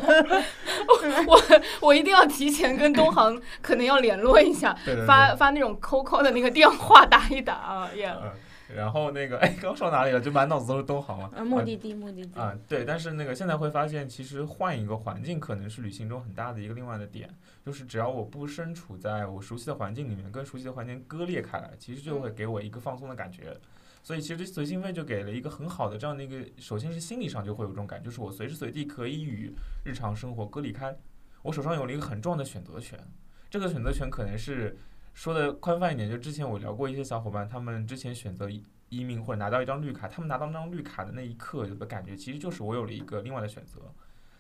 我我一定要提前跟东航 可能要联络一下，对对对发发那种 QQ 的那个电话打一打啊，也、嗯，然后那个，哎，刚说哪里了？就满脑子都是东航了。呃，目的地，目的地。啊，对，但是那个现在会发现，其实换一个环境可能是旅行中很大的一个另外的点，就是只要我不身处在我熟悉的环境里面，跟熟悉的环境割裂开来，其实就会给我一个放松的感觉。所以其实随心飞就给了一个很好的这样的一个，首先是心理上就会有这种感觉，就是我随时随地可以与日常生活割离开，我手上有了一个很重要的选择权。这个选择权可能是说的宽泛一点，就之前我聊过一些小伙伴，他们之前选择移民或者拿到一张绿卡，他们拿到那张绿卡的那一刻有的感觉，其实就是我有了一个另外的选择。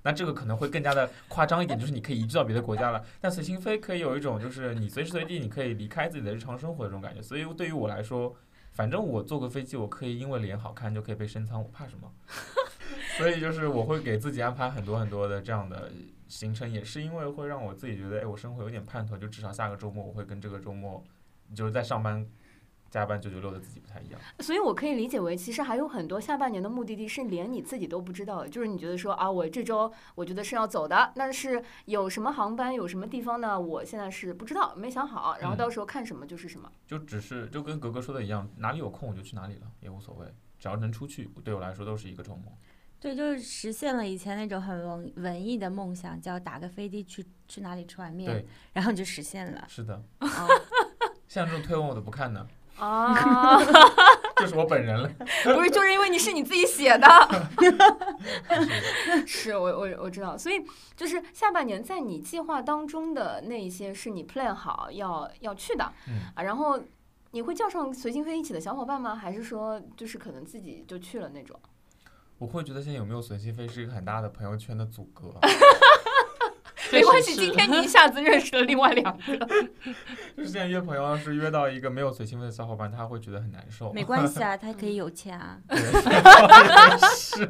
那这个可能会更加的夸张一点，就是你可以移居到别的国家了。但随心飞可以有一种就是你随时随地你可以离开自己的日常生活的这种感觉。所以对于我来说，反正我坐个飞机，我可以因为脸好看就可以被升舱，我怕什么？所以就是我会给自己安排很多很多的这样的行程，也是因为会让我自己觉得，哎，我生活有点盼头，就至少下个周末我会跟这个周末就是在上班加班九九六的自己不太一样。所以我可以理解为，其实还有很多下半年的目的地是连你自己都不知道的，就是你觉得说啊，我这周我觉得是要走的，但是有什么航班，有什么地方呢？我现在是不知道，没想好，然后嗯到时候看什么就是什么。就只是就跟格格说的一样，哪里有空我就去哪里了，也无所谓，只要能出去，对我来说都是一个周末。对，就是实现了以前那种很文文艺的梦想，叫打个飞的去去哪里吃碗面对，然后你就实现了。是的，啊，像这种推文我都不看的。啊，就是我本人了。不是，就是因为你是你自己写的。是我我我知道，所以就是下半年在你计划当中的那一些是你 plan 好要要去的，嗯啊，然后你会叫上随心飞一起的小伙伴吗？还是说就是可能自己就去了那种？我会觉得现在有没有随心飞是一个很大的朋友圈的阻隔，没关系，今天你一下子认识了另外两个。就是现在约朋友要是约到一个没有随心飞的小伙伴，他会觉得很难受。没关系啊，他可以有钱啊，对，是，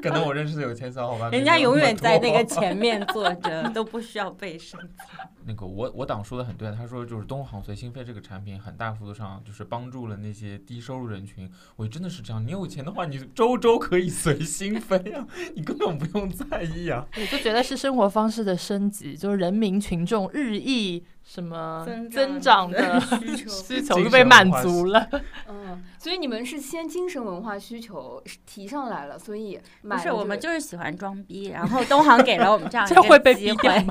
可能我认识的有钱小伙伴，人家永远在那个。前面坐着，都不需要背身。那个我我党说的很对，他说就是东航随心飞这个产品很大幅度上就是帮助了那些低收入人群。我真的是这样，你有钱的话，你周周可以随心飞啊，你根本不用在意啊。我就觉得是生活方式的升级，就是人民群众日益什么增增长长的需求 需求就被满足了。嗯，所以你们是先精神文化需求提上来了，所以买不是，我们就是喜欢装逼，然后东航给了我们这样 一这会被个机会。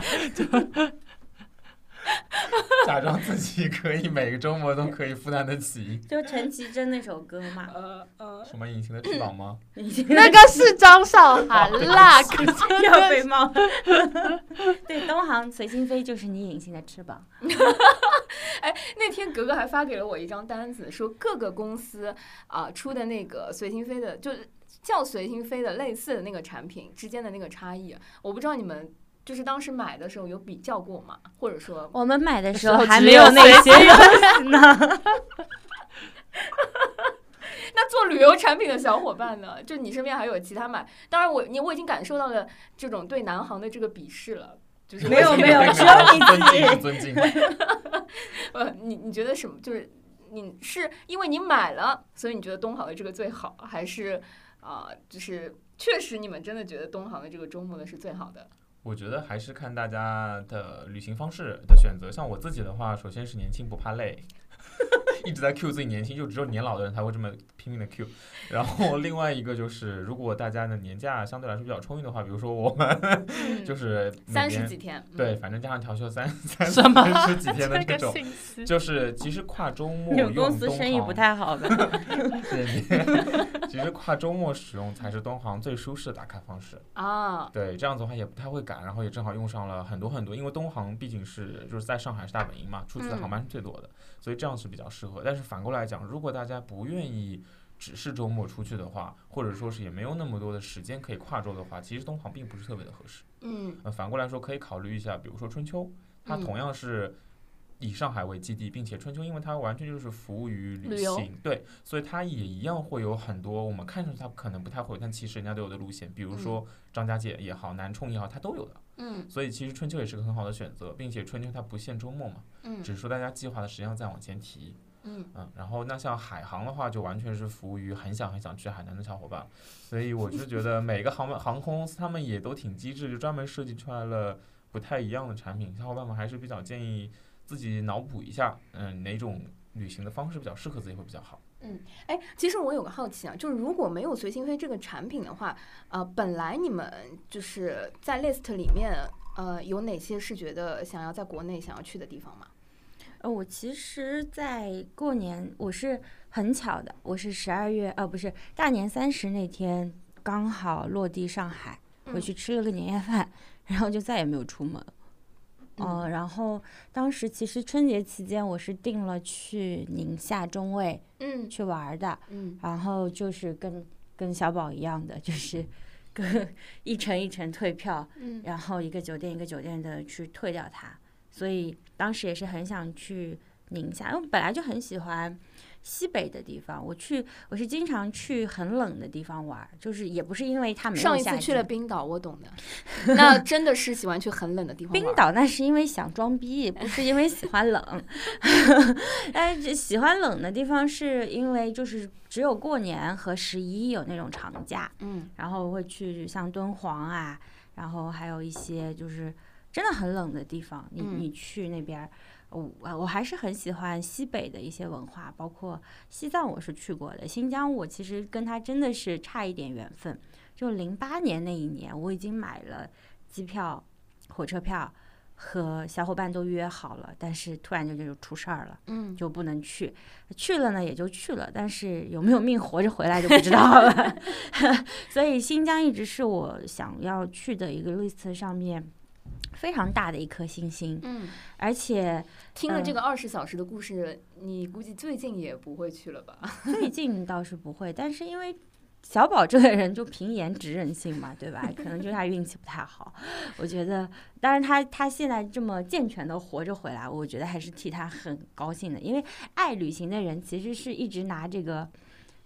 假装自己可以每个周末都可以负担得起。就陈绮贞那首歌嘛，呃呃，什么隐形的翅膀吗？那个是张韶涵啦，可是要 被骂。对，东航随心飞就是你隐形的翅膀。哎那天格格还发给了我一张单子，说各个公司啊、出的那个随心飞的，就是叫随心飞的类似的那个产品之间的那个差异，我不知道你们就是当时买的时候有比较过吗？或者说，我们买的时时候候还没有那些东西呢。那做旅游产品的小伙伴呢？就你身边还有其他买？当然我你我已经感受到了这种对南航的这个鄙视了。就是没有没有 只有你尊自己尊敬。呃，你你觉得什么？就是你是因为你买了，所以你觉得东航的这个最好，还是啊、就是确实你们真的觉得东航的这个周末的是最好的？我觉得还是看大家的旅行方式的选择。像我自己的话，首先是年轻不怕累，一直在 Q 自己年轻，就只有年老的人才会这么拼命的 Q。然后另外一个就是，如果大家的年假相对来说比较充裕的话，比如说我们嗯，就是每三十几天，嗯对，，反正加上调休三三十几天的这种，就是其实跨周 末你用们公司东生意不航太好的？谢谢你。其实跨周末使用才是东航最舒适的打卡方式。啊，对，这样子的话也不太会赶，然后也正好用上了很多很多，因为东航毕竟是就是在上海是大本营嘛，出去的航班是最多的，所以这样是比较适合。但是反过来讲，如果大家不愿意只是周末出去的话，或者说是也没有那么多的时间可以跨周的话，其实东航并不是特别的合适。嗯呃，反过来说可以考虑一下，比如说春秋，它嗯同样是。以上海为基地，并且春秋，因为它完全就是服务于旅行，对，所以它也一样会有很多我们看上去它可能不太会，但其实人家都有的路线，比如说张家界也好，南充也好，它都有的。嗯所以其实春秋也是个很好的选择，并且春秋它不限周末嘛，嗯只是说大家计划的时间要再往前提。嗯嗯，然后那像海航的话，就完全是服务于很想很想去海南的小伙伴，所以我就觉得每个航班航空公司他们也都挺机智，就专门设计出来了不太一样的产品，小伙伴们还是比较建议自己脑补一下，嗯，哪种旅行的方式比较适合自己会比较好。嗯哎，其实我有个好奇啊，就是如果没有随心飞这个产品的话，呃，本来你们就是在 list 里面，呃，有哪些是觉得想要在国内想要去的地方吗？呃，我其实，在过年我是很巧的，我是十二月，呃，不是大年三十那天刚好落地上海，回去吃了个年夜饭，然后就再也没有出门。呃，然后当时其实春节期间我是定了去宁夏中卫嗯。去玩的，嗯。然后就是跟跟小宝一样的，就是跟 一程一程退票，嗯。然后一个酒店一个酒店的去退掉它，所以当时也是很想去宁夏，因为本来就很喜欢西北的地方。我去我是经常去很冷的地方玩儿，就是也不是因为它没有上一次去了冰岛，我懂的。那真的是喜欢去很冷的地方冰岛那是因为想装逼，不是因为喜欢冷。但是喜欢冷的地方是因为就是只有过年和十一有那种长假，嗯然后会去像敦煌啊，然后还有一些就是真的很冷的地方，你嗯你去那边儿，我我还是很喜欢西北的一些文化，包括西藏我是去过的，新疆我其实跟它真的是差一点缘分，就零八年那一年我已经买了机票、火车票，和小伙伴都约好了，但是突然就就出事儿了，嗯，就不能去。去了呢也就去了，但是有没有命活着回来就不知道了。所以新疆一直是我想要去的一个 list 上面非常大的一颗星星，嗯，而且听了这个二十小时的故事，你估计最近也不会去了吧？最近倒是不会，但是因为小宝这个人就凭颜值任性嘛，对吧？可能就是他运气不太好。我觉得，当然他他现在这么健全的活着回来，我觉得还是替他很高兴的。因为爱旅行的人其实是一直拿这个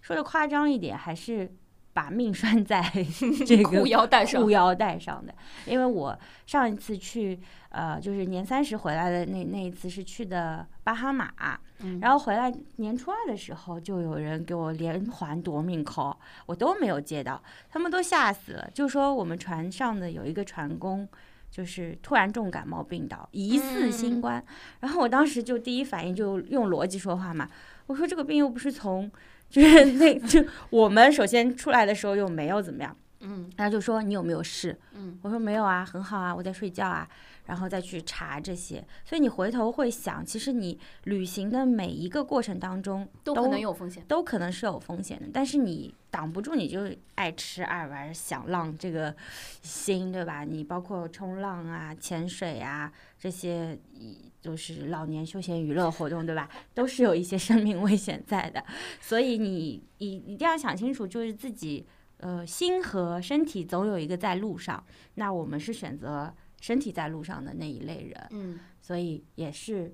说的夸张一点，还是把命拴在 这个裤腰带上裤，腰带上的。因为我上一次去，呃，就是年三十回来的那那一次是去的巴哈马，嗯然后回来年初二的时候，就有人给我连环夺命 call，我都没有接到，他们都吓死了，就说我们船上的有一个船工。就是突然重感冒病倒，疑似新冠。然后我当时就第一反应就用逻辑说话嘛，我说这个病又不是从，就是那就我们首先出来的时候又没有怎么样，嗯然后就说你有没有事？嗯我说没有啊，很好啊，我在睡觉啊，然后再去查这些。所以你回头会想，其实你旅行的每一个过程当中都可能有风险。都可能是有风险的，但是你挡不住，你就爱吃爱玩想浪这个心，对吧？你包括冲浪啊、潜水啊这些，一就是老年休闲娱乐活动，对吧？都是有一些生命危险在的，所以你一一定要想清楚，就是自己呃心和身体总有一个在路上。那我们是选择身体在路上的那一类人，嗯，所以也是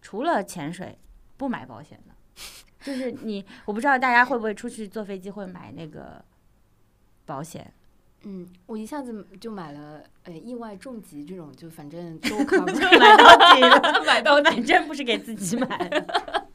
除了潜水不买保险的，就是你，我不知道大家会不会出去坐飞机会买那个保险，嗯，我一下子就买了，呃，意外重疾这种，就反正都 cover。买到底了，买到反正不是给自己买的。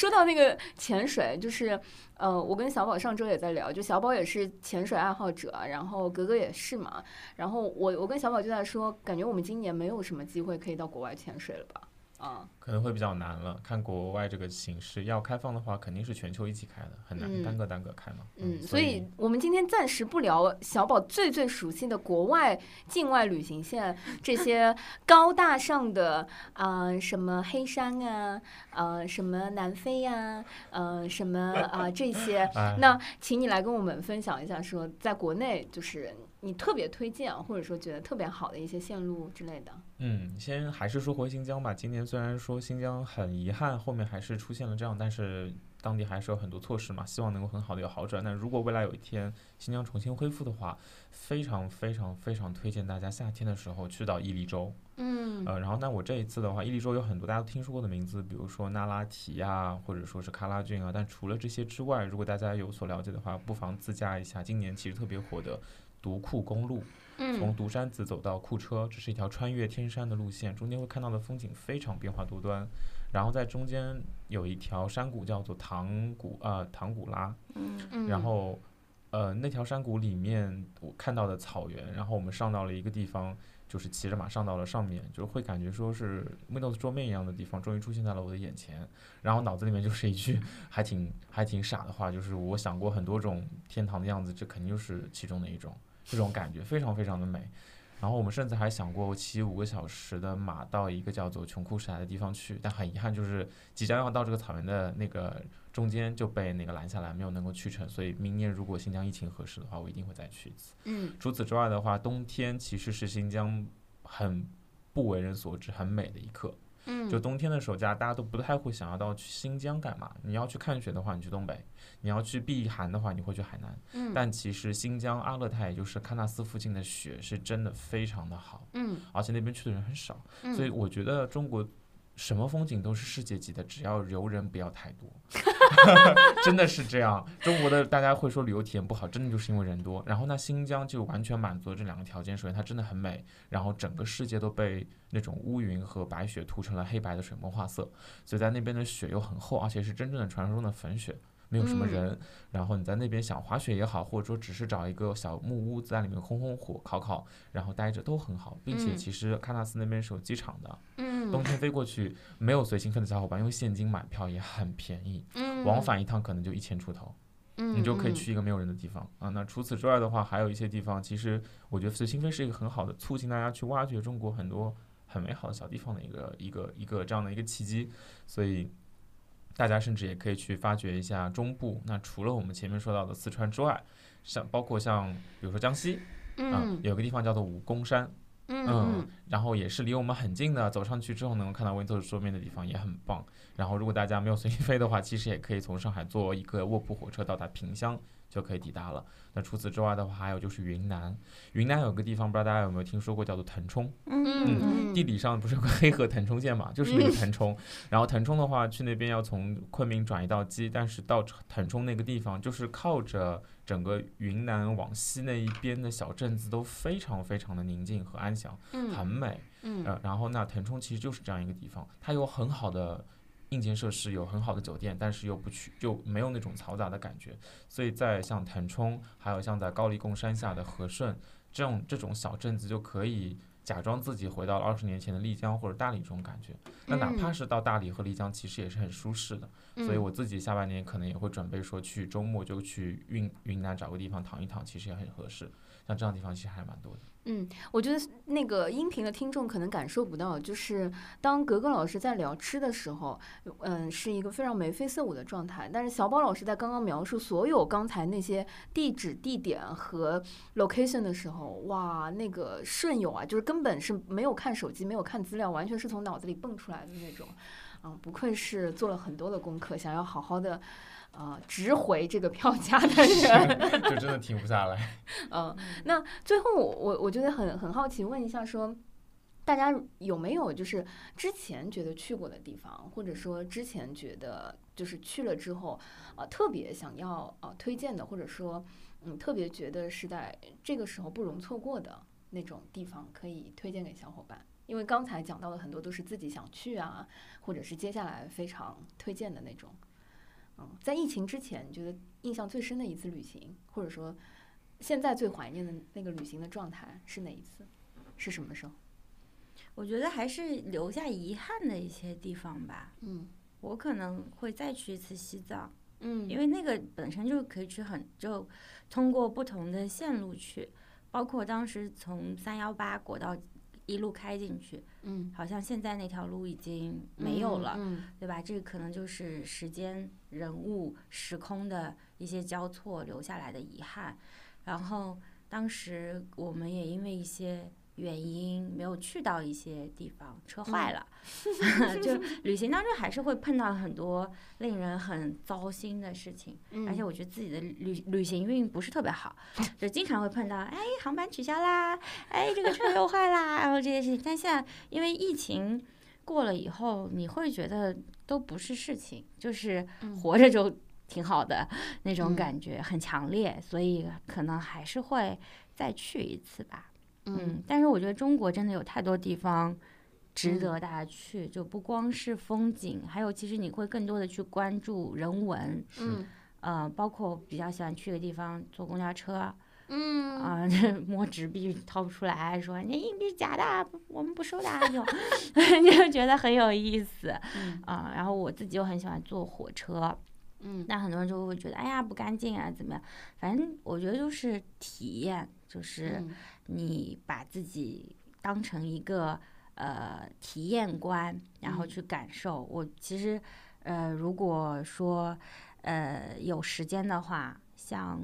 说到那个潜水，就是呃，我跟小宝上周也在聊，就小宝也是潜水爱好者，然后格格也是嘛。然后我我跟小宝就在说，感觉我们今年没有什么机会可以到国外潜水了吧？啊，可能会比较难了。看国外这个形势，要开放的话，肯定是全球一起开的，很难嗯单个单个开嘛。嗯，所所以我们今天暂时不聊小宝最最熟悉的国外境外旅行线这些高大上的啊、呃什么黑山啊，呃，什么南非呀、呃，什么啊、这些。哎 那请你来跟我们分享一下，说在国内就是你特别推荐啊，或者说觉得特别好的一些线路之类的。嗯，先还是说回新疆吧。今年虽然说新疆很遗憾，后面还是出现了这样，但是当地还是有很多措施嘛，希望能够很好的有好转。那如果未来有一天新疆重新恢复的话，非常非常非常推荐大家夏天的时候去到伊犁州。嗯呃，然后那我这一次的话，伊犁州有很多大家都听说过的名字，比如说那拉提呀，或者说是喀拉峻啊。但除了这些之外，如果大家有所了解的话，不妨自驾一下今年其实特别火的独库公路。从嗯独山子走到库车，这是一条穿越天山的路线，中间会看到的风景非常变化多端。然后在中间有一条山谷叫做唐古呃唐古拉，嗯，然后呃那条山谷里面我看到的草原，然后我们上到了一个地方，就是骑着马上到了上面，就会感觉说是 Windows 桌面一样的地方，终于出现在了我的眼前。然后脑子里面就是一句还挺还挺傻的话，就是我想过很多种天堂的样子，这肯定就是其中的一种。这种感觉非常非常的美。然后我们甚至还想过骑五个小时的马到一个叫做琼库什台的地方去，但很遗憾就是即将要到这个草原的那个中间就被那个拦下来，没有能够去成。所以明年如果新疆疫情合适的话，我一定会再去一次。嗯除此之外的话，冬天其实是新疆很不为人所知、很美的一刻。嗯，就冬天的时候，大家大家都不太会想要到去新疆干嘛。你要去看雪的话，你去东北；你要去避寒的话，你会去海南。嗯但其实新疆阿勒泰，也就是喀纳斯附近的雪是真的非常的好，嗯而且那边去的人很少，嗯，所以我觉得中国什么风景都是世界级的，只要游人不要太多，真的是这样。中国的大家会说旅游体验不好，真的就是因为人多。然后那新疆就完全满足了这两个条件，首先它真的很美，然后整个世界都被那种乌云和白雪涂成了黑白的水墨画色，所以在那边的雪又很厚，而且是真正的传说中的粉雪。没有什么嗯。人，然后你在那边想滑雪也好，或者说只是找一个小木屋在里面烘烘火、烤烤，然后待着都很好，并且嗯。其实喀纳斯那边是有机场的，嗯。冬天飞过去没有随心飞的小伙伴，因为现金买票也很便宜，嗯。往返一趟可能就一千出头，嗯，你就可以嗯。去一个没有人的地方啊。那除此之外的话，还有一些地方，其实我觉得随心飞是一个很好的促进大家去挖掘中国很多很美好的小地方的一个一个一个这样的一个契机。所以大家甚至也可以去发掘一下中部。那除了我们前面说到的四川之外，像包括像比如说江西啊，嗯有个地方叫做武功山，嗯嗯，然后也是离我们很近的，走上去之后能够看到 Windows 桌面的地方也很棒。然后如果大家没有随心飞的话，其实也可以从上海坐一个卧铺火车到达萍乡就可以抵达了。那除此之外的话，还有就是云南，云南有个地方不知道大家有没有听说过，叫做腾冲。嗯嗯地理上不是有个黑河腾冲线嘛，就是那个腾冲。然后腾冲的话，去那边要从昆明转移到鸡，但是到腾冲那个地方，就是靠着整个云南往西那一边的小镇子都非常非常的宁静和安详，很嗯美。嗯呃，然后那腾冲其实就是这样一个地方，它有很好的硬件设施，有很好的酒店，但是又不去就没有那种嘈杂的感觉。所以在像腾冲，还有像在高黎贡山下的和顺这种这种小镇子，就可以假装自己回到了二十年前的丽江或者大理这种感觉。那哪怕嗯是到大理和丽江，其实也是很舒适的。所以我自己下半年可能也会准备说去周末就去云云南找个地方躺一躺，其实也很合适。像这样的地方其实还蛮多的。嗯，我觉得那个音频的听众可能感受不到，就是当格格老师在聊吃的时候，嗯，是一个非常眉飞色舞的状态。但是小宝老师在刚刚描述所有刚才那些地址、地点和 location 的时候，哇，那个顺友啊，就是根本是没有看手机、没有看资料，完全是从脑子里蹦出来的那种。嗯，不愧是做了很多的功课，想要好好的呃值回这个票价的人。就真的停不下来。嗯，那最后我我我觉得很很好奇，问一下说，大家有没有就是之前觉得去过的地方，或者说之前觉得就是去了之后，呃，特别想要呃推荐的，或者说嗯特别觉得是在这个时候不容错过的那种地方，可以推荐给小伙伴。因为刚才讲到的很多都是自己想去啊，或者是接下来非常推荐的那种。嗯，在疫情之前，你觉得印象最深的一次旅行，或者说现在最怀念的那个旅行的状态是哪一次？是什么时候？我觉得还是留下遗憾的一些地方吧。嗯我可能会再去一次西藏，嗯因为那个本身就可以去很就通过不同的线路去，包括当时从三幺八国道一路开进去，嗯好像现在那条路已经没有了，嗯对吧？这个可能就是时间、人物、时空的一些交错留下来的遗憾。然后当时我们也因为一些原因没有去到一些地方，车坏了，就旅行当中还是会碰到很多令人很糟心的事情。嗯而且我觉得自己的旅旅行运不是特别好，就经常会碰到，哎，航班取消啦，哎，这个车又坏啦，然后这些事情。但现在因为疫情过了以后，你会觉得都不是事情，就是嗯活着就挺好的那种嗯感觉，很强烈，所以可能还是会再去一次吧。嗯，但是我觉得中国真的有太多地方值嗯。得大家去，就不光是风景，还有其实你会更多的去关注人文，嗯。呃，包括比较喜欢去的地方坐公交车嗯。啊、摸纸币掏不出来，说你硬币是假的我们不收的啊，这种 就觉得很有意思嗯。啊、然后我自己又很喜欢坐火车，嗯。那很多人就会觉得哎呀不干净啊怎么样？反正我觉得就是体验，就是。嗯你把自己当成一个呃体验官，然后嗯去感受。我其实呃，如果说呃有时间的话，像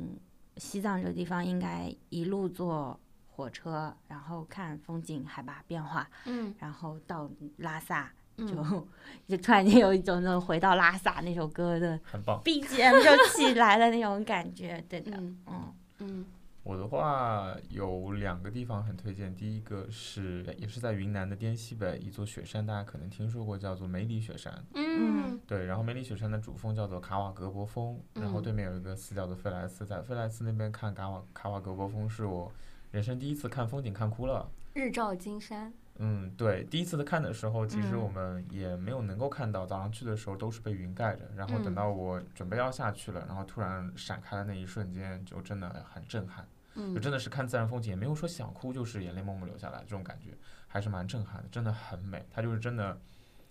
西藏这个地方，应该一路坐火车，然后看风景、海拔变化，嗯然后到拉萨。嗯就就突然间有一种那种回到拉萨那首歌的很棒。BGM 就起来了那种感觉，对的，嗯嗯嗯我的话有两个地方很推荐，第一个是也是在云南的滇西北一座雪山，大家可能听说过，叫做梅里雪山。嗯对，然后梅里雪山的主峰叫做卡瓦格博峰，然后嗯对面有一个寺叫做费莱斯，在费莱斯那边看卡瓦卡瓦格博峰是我人生第一次看风景看哭了。日照金山。嗯，对，第一次看的时候，其实嗯我们也没有能够看到，早上去的时候都是被云盖着，然后等嗯到我准备要下去了，然后突然闪开的那一瞬间，就真的很震撼。嗯就真的是看自然风景，也没有说想哭，就是眼泪默默流下来，这种感觉还是蛮震撼的，真的很美。它就是真的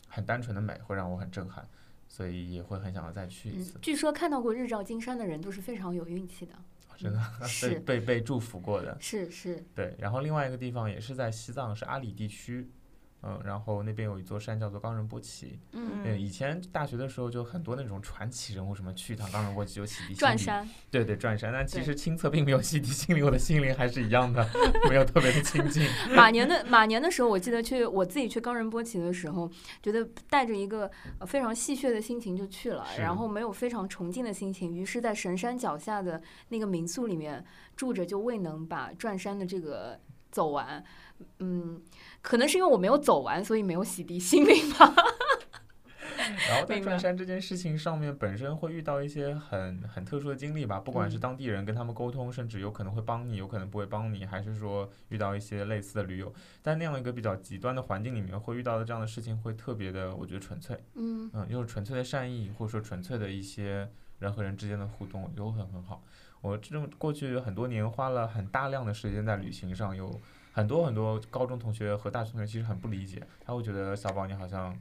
很单纯的美，会让我很震撼。所以也会很想要再去一嗯次。，据说看到过日照金山的人都是非常有运气的。真的 是被被被祝福过的。是是，对，然后另外一个地方也是在西藏，是阿里地区。嗯，然后那边有一座山叫做冈仁波齐。嗯，对，以前大学的时候就很多那种传奇人物，什么去一趟冈仁波齐就洗涤心灵。转山，对对，转山。但其实亲测并没有洗涤心灵，我的心灵还是一样的，没有特别的清净。马年的马年的时候，我记得去我自己去冈仁波齐的时候，觉得带着一个呃非常戏谑的心情就去了，然后没有非常崇敬的心情，于是，在神山脚下的那个民宿里面住着，就未能把转山的这个走完。嗯，可能是因为我没有走完，所以没有洗涤心灵吧。然后 在转山这件事情上面，本身会遇到一些很很特殊的经历吧，不管是嗯当地人跟他们沟通，甚至有可能会帮你，有可能不会帮你，还是说遇到一些类似的驴友，在那样一个比较极端的环境里面，会遇到的这样的事情，会特别的，我觉得纯粹，嗯嗯，又是纯粹的善意，或者说纯粹的一些人和人之间的互动，都会很好。我这种过去很多年花了很大量的时间在旅行上，有很多很多高中同学和大学同学其实很不理解，他会觉得小宝你好像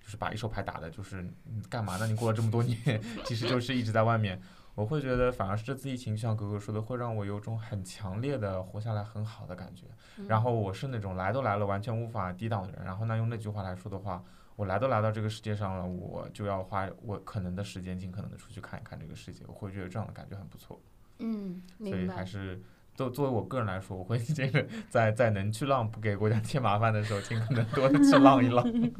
就是把一手牌打的，就是你干嘛呢？你过了这么多年，其实就是一直在外面。我会觉得反而是这次疫情，就像格格说的，会让我有种很强烈的活下来很好的感觉。嗯然后我是那种来都来了，完全无法抵挡的人。然后那用那句话来说的话，我来都来到这个世界上了，我就要花我可能的时间，尽可能的出去看一看这个世界。我会觉得这样的感觉很不错。嗯，所以。还是作作为我个人来说，我会 这个在在能去浪不给国家添麻烦的时候，尽可能多的去浪一浪。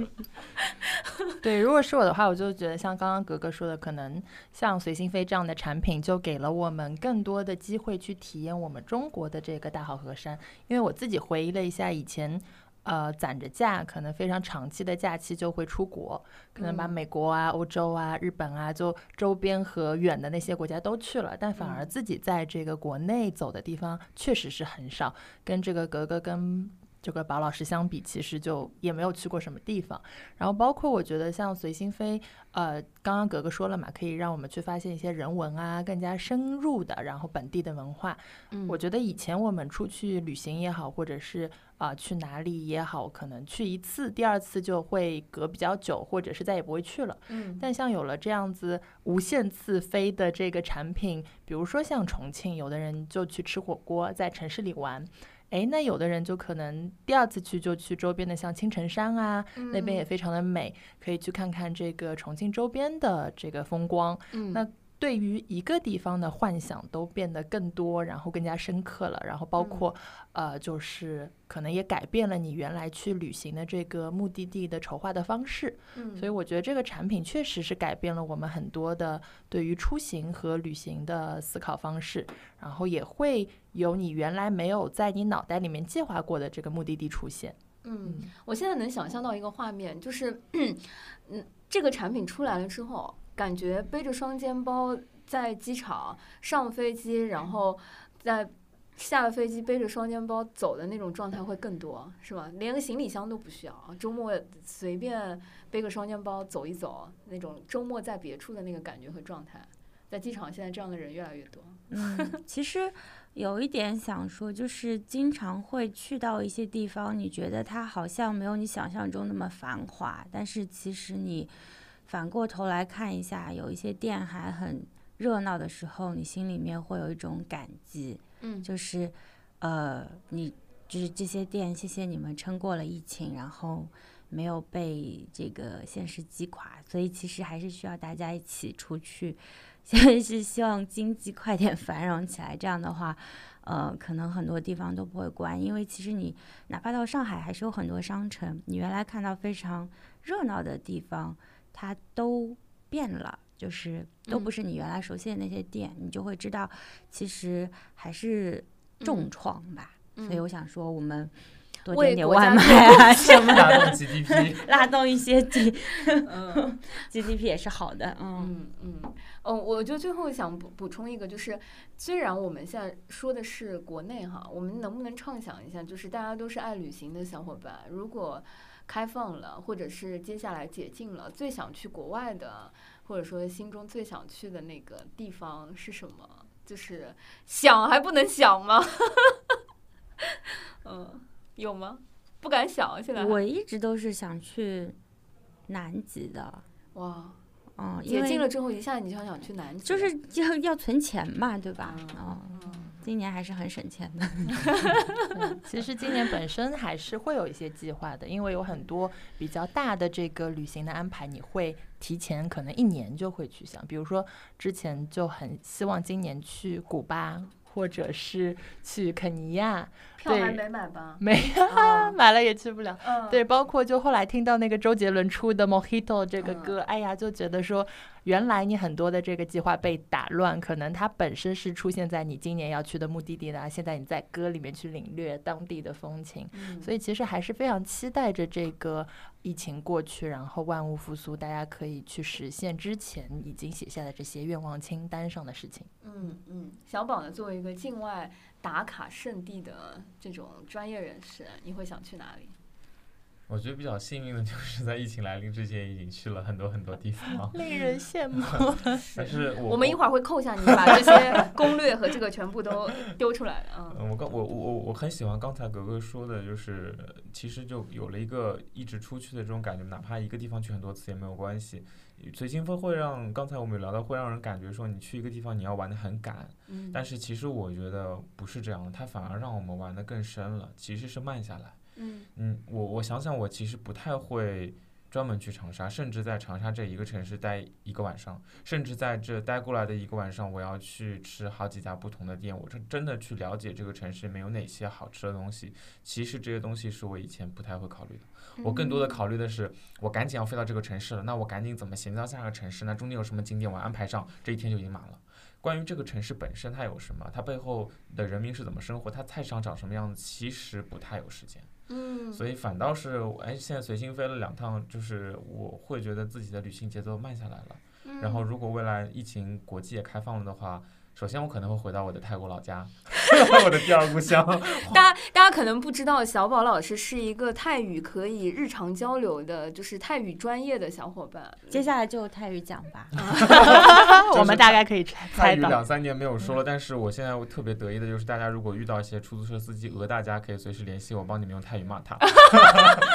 对，如果是我的话，我就觉得像刚刚格格说的，可能像随心飞这样的产品，就给了我们更多的机会去体验我们中国的这个大好河山。因为我自己回忆了一下以前。呃，攒着假，可能非常长期的假期就会出国，可能把嗯。美国啊、欧洲啊、日本啊，就周边和远的那些国家都去了，但反而嗯。自己在这个国内走的地方确实是很少，跟这个格格跟这个宝老师相比，其实就也没有去过什么地方。然后包括我觉得像随心飞，呃，刚刚格格说了嘛，可以让我们去发现一些人文啊，更加深入的，然后本地的文化。嗯我觉得以前我们出去旅行也好，或者是啊、去哪里也好，可能去一次，第二次就会隔比较久，或者是再也不会去了。嗯但像有了这样子无限次飞的这个产品，比如说像重庆，有的人就去吃火锅，在城市里玩。诶，那有的人就可能第二次去就去周边的像青城山啊，那边也非常的美，可以去看看这个重庆周边的这个风光。嗯那对于一个地方的幻想都变得更多，然后更加深刻了，然后包括、呃，就是可能也改变了你原来去旅行的这个目的地的筹划的方式。嗯所以我觉得这个产品确实是改变了我们很多的对于出行和旅行的思考方式，然后也会有你原来没有在你脑袋里面计划过的这个目的地出现。嗯，我现在能想象到一个画面，就是，嗯，这个产品出来了之后，感觉背着双肩包在机场上飞机，然后在下了飞机背着双肩包走的那种状态会更多，是吧？连个行李箱都不需要，周末随便背个双肩包走一走，那种周末在别处的那个感觉和状态，在机场现在这样的人越来越多。嗯，其实有一点想说，就是经常会去到一些地方，你觉得它好像没有你想象中那么繁华，但是其实你反过头来看一下，有一些店还很热闹的时候，你心里面会有一种感激，嗯。就是呃，你就是这些店，谢谢你们撑过了疫情，然后。没有被这个现实击垮，所以其实还是需要大家一起出去 现在是希望经济快点 繁荣起来，这样的话，呃，可能很多地方都不会关，因为其实你哪怕到上海，还是有很多商城，你原来看到非常热闹的地方，它都变了，就是都不嗯是你原来熟悉的那些店，你就会知道，其实还是重嗯。创吧。嗯。所以我想说，我们多为点点国外卖啊什么拉的，动 GDP，拉动一些 G 嗯 GDP 也是好的，嗯。嗯嗯，哦，我就最后想补补充一个，就是虽然我们现在说的是国内哈，我们能不能畅想一下，就是大家都是爱旅行的小伙伴，如果开放了，或者是接下来解禁了，最想去国外的，或者说心中最想去的那个地方是什么？就是想还不能想吗？嗯，有吗？不敢想，现在我一直都是想去南极的，哇，嗯，因解禁了之后，一下你就想去南极，就是要要存钱嘛，对吧？嗯哦，今年还是很省钱的。对 其实今年本身还是会有一些计划的，因为有很多比较大的这个旅行的安排，你会提前可能一年就会去想。比如说之前就很希望今年去古巴，或者是去肯尼亚，票还对没买吧？没啊买了也去不了。嗯，对，包括就后来听到那个周杰伦出的《Mojito》这个嗯歌，哎呀，就觉得说，原来你很多的这个计划被打乱，可能它本身是出现在你今年要去的目的地的，现在你在歌里面去领略当地的风情，嗯所以其实还是非常期待着这个疫情过去，然后万物复苏，大家可以去实现之前已经写下的这些愿望清单上的事情。嗯嗯，小宝呢，作为一个境外打卡圣地的这种专业人士，你会想去哪里？我觉得比较幸运的就是在疫情来临之前已经去了很多很多地方，令人羡慕。但是我我们一会儿会扣下你，把这些攻略和这个全部都丢出来。嗯嗯，我刚我我我我很喜欢刚才格格说的，就是其实就有了一个一直出去的这种感觉，哪怕一个地方去很多次也没有关系。随心飞会让刚才我们有聊到，会让人感觉说你去一个地方你要玩的很赶，嗯，但是其实我觉得不是这样的，它反而让我们玩的更深了，其实是慢下来。嗯嗯，我我想想，我其实不太会专门去长沙，甚至在长沙这一个城市待一个晚上，甚至在这待过来的一个晚上，我要去吃好几家不同的店，我是真的去了解这个城市里面有哪些好吃的东西。其实这些东西是我以前不太会考虑的，我更多的考虑的是，我赶紧要飞到这个城市了，那我赶紧怎么衔接到下个城市？那中间有什么景点我安排上，这一天就已经满了。关于这个城市本身它有什么，它背后的人民是怎么生活，它菜市场长什么样子，其实不太有时间。嗯，所以反倒是，哎，现在随心飞了两趟，就是我会觉得自己的旅行节奏慢下来了。嗯然后，如果未来疫情国际也开放了的话，首先我可能会回到我的泰国老家，我的第二故乡。大家大家可能不知道，小宝老师是一个泰语可以日常交流的，就是泰语专业的小伙伴。接下来就泰语讲吧。我们大概可以猜泰语。两三年没有说了，但是我现在特别得意的就是，大家如果遇到一些出租车司机讹大家，可以随时联系我，帮你们用泰语骂他。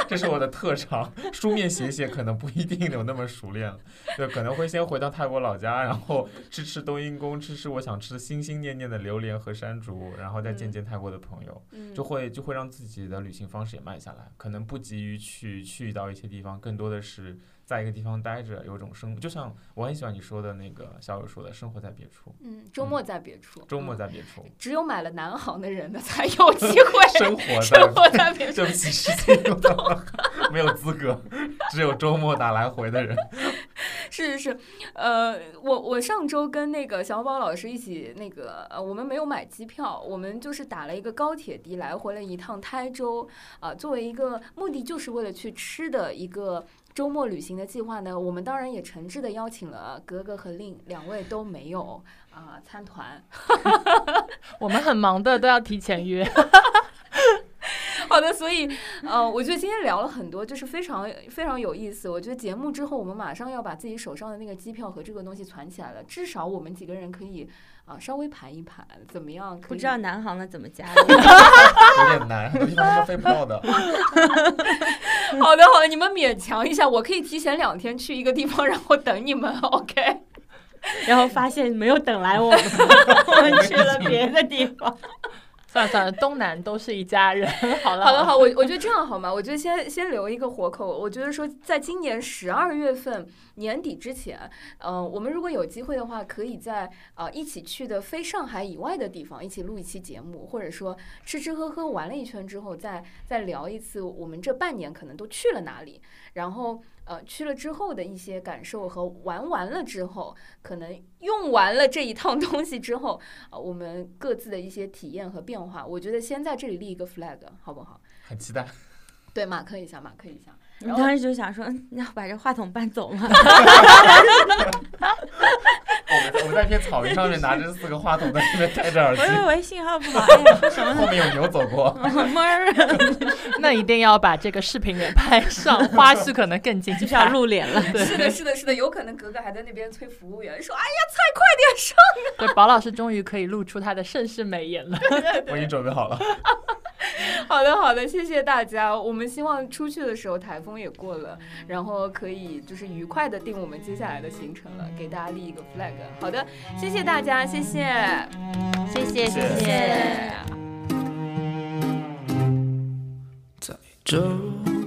这是我的特长，书面写写可能不一定有那么熟练了，对，可能会先回到泰国老家，然后吃吃冬阴功，吃吃我想吃心心念念的榴莲和山竹，然后再见见泰国的朋友，嗯就会就会让自己的旅行方式也慢下来，可能不急于去去到一些地方，更多的是在一个地方待着，有种生，就像我很喜欢你说的那个小友说的，生活在别处。嗯，周末在别处，周末嗯在别处，只有买了南航的人呢，才有机会生 活生活在。在别处。对不起，时间用到了，没有资格，只有周末打来回的人。是是是，呃，我我上周跟那个小宝老师一起，那个呃，我们没有买机票，我们就是打了一个高铁的来回了一趟台州，啊、作为一个目的就是为了去吃的一个。周末旅行的计划呢，我们当然也诚挚的邀请了格格和令两位都没有啊、参团。我们很忙的，都要提前约。好的，所以呃，我觉得今天聊了很多，就是非常非常有意思。我觉得节目之后，我们马上要把自己手上的那个机票和这个东西攒起来了，至少我们几个人可以啊、稍微盘一盘，怎么样？可以不知道南航的怎么加？有点难，很多地方是飞不到的。好的，好的，你们勉强一下，我可以提前两天去一个地方，然后等你们。OK，然后发现没有等来我们，我们去了别的地方。算了算了，东南都是一家人。好了好的，好，我我觉得这样好吗？我觉得先先留一个活口。我觉得说，在今年十二月份年底之前，呃，我们如果有机会的话，可以在呃一起去的非上海以外的地方一起录一期节目，或者说吃吃喝喝玩了一圈之后，再再聊一次我们这半年可能都去了哪里，然后呃去了之后的一些感受和玩完了之后，可能用完了这一趟 东西之后，呃、我们各自的一些体验和变化，我觉得先在这里立一个 flag，好不好？很期待。对，马克一下，马克一下。你当时就想说，你要把这话筒搬走吗？我们我们在一片草原上面拿着四个话筒在那边戴着耳机，喂喂喂，信号不好，哎呀，说什么 后面有牛走过。那一定要把这个视频给拍上，花絮可能更精就是要彩。露脸了。是的，是的，是的，有可能格格还在那边催服务员说：“哎呀，菜快点上。对，宝老师终于可以露出他的盛世美颜了。我已经准备好了。” 好的，好的，谢谢大家。我们希望出去的时候台风也过了，然后可以就是愉快的定我们接下来的行程了，给大家立一个 flag。好的，谢谢大家，谢谢，谢谢谢谢谢。在这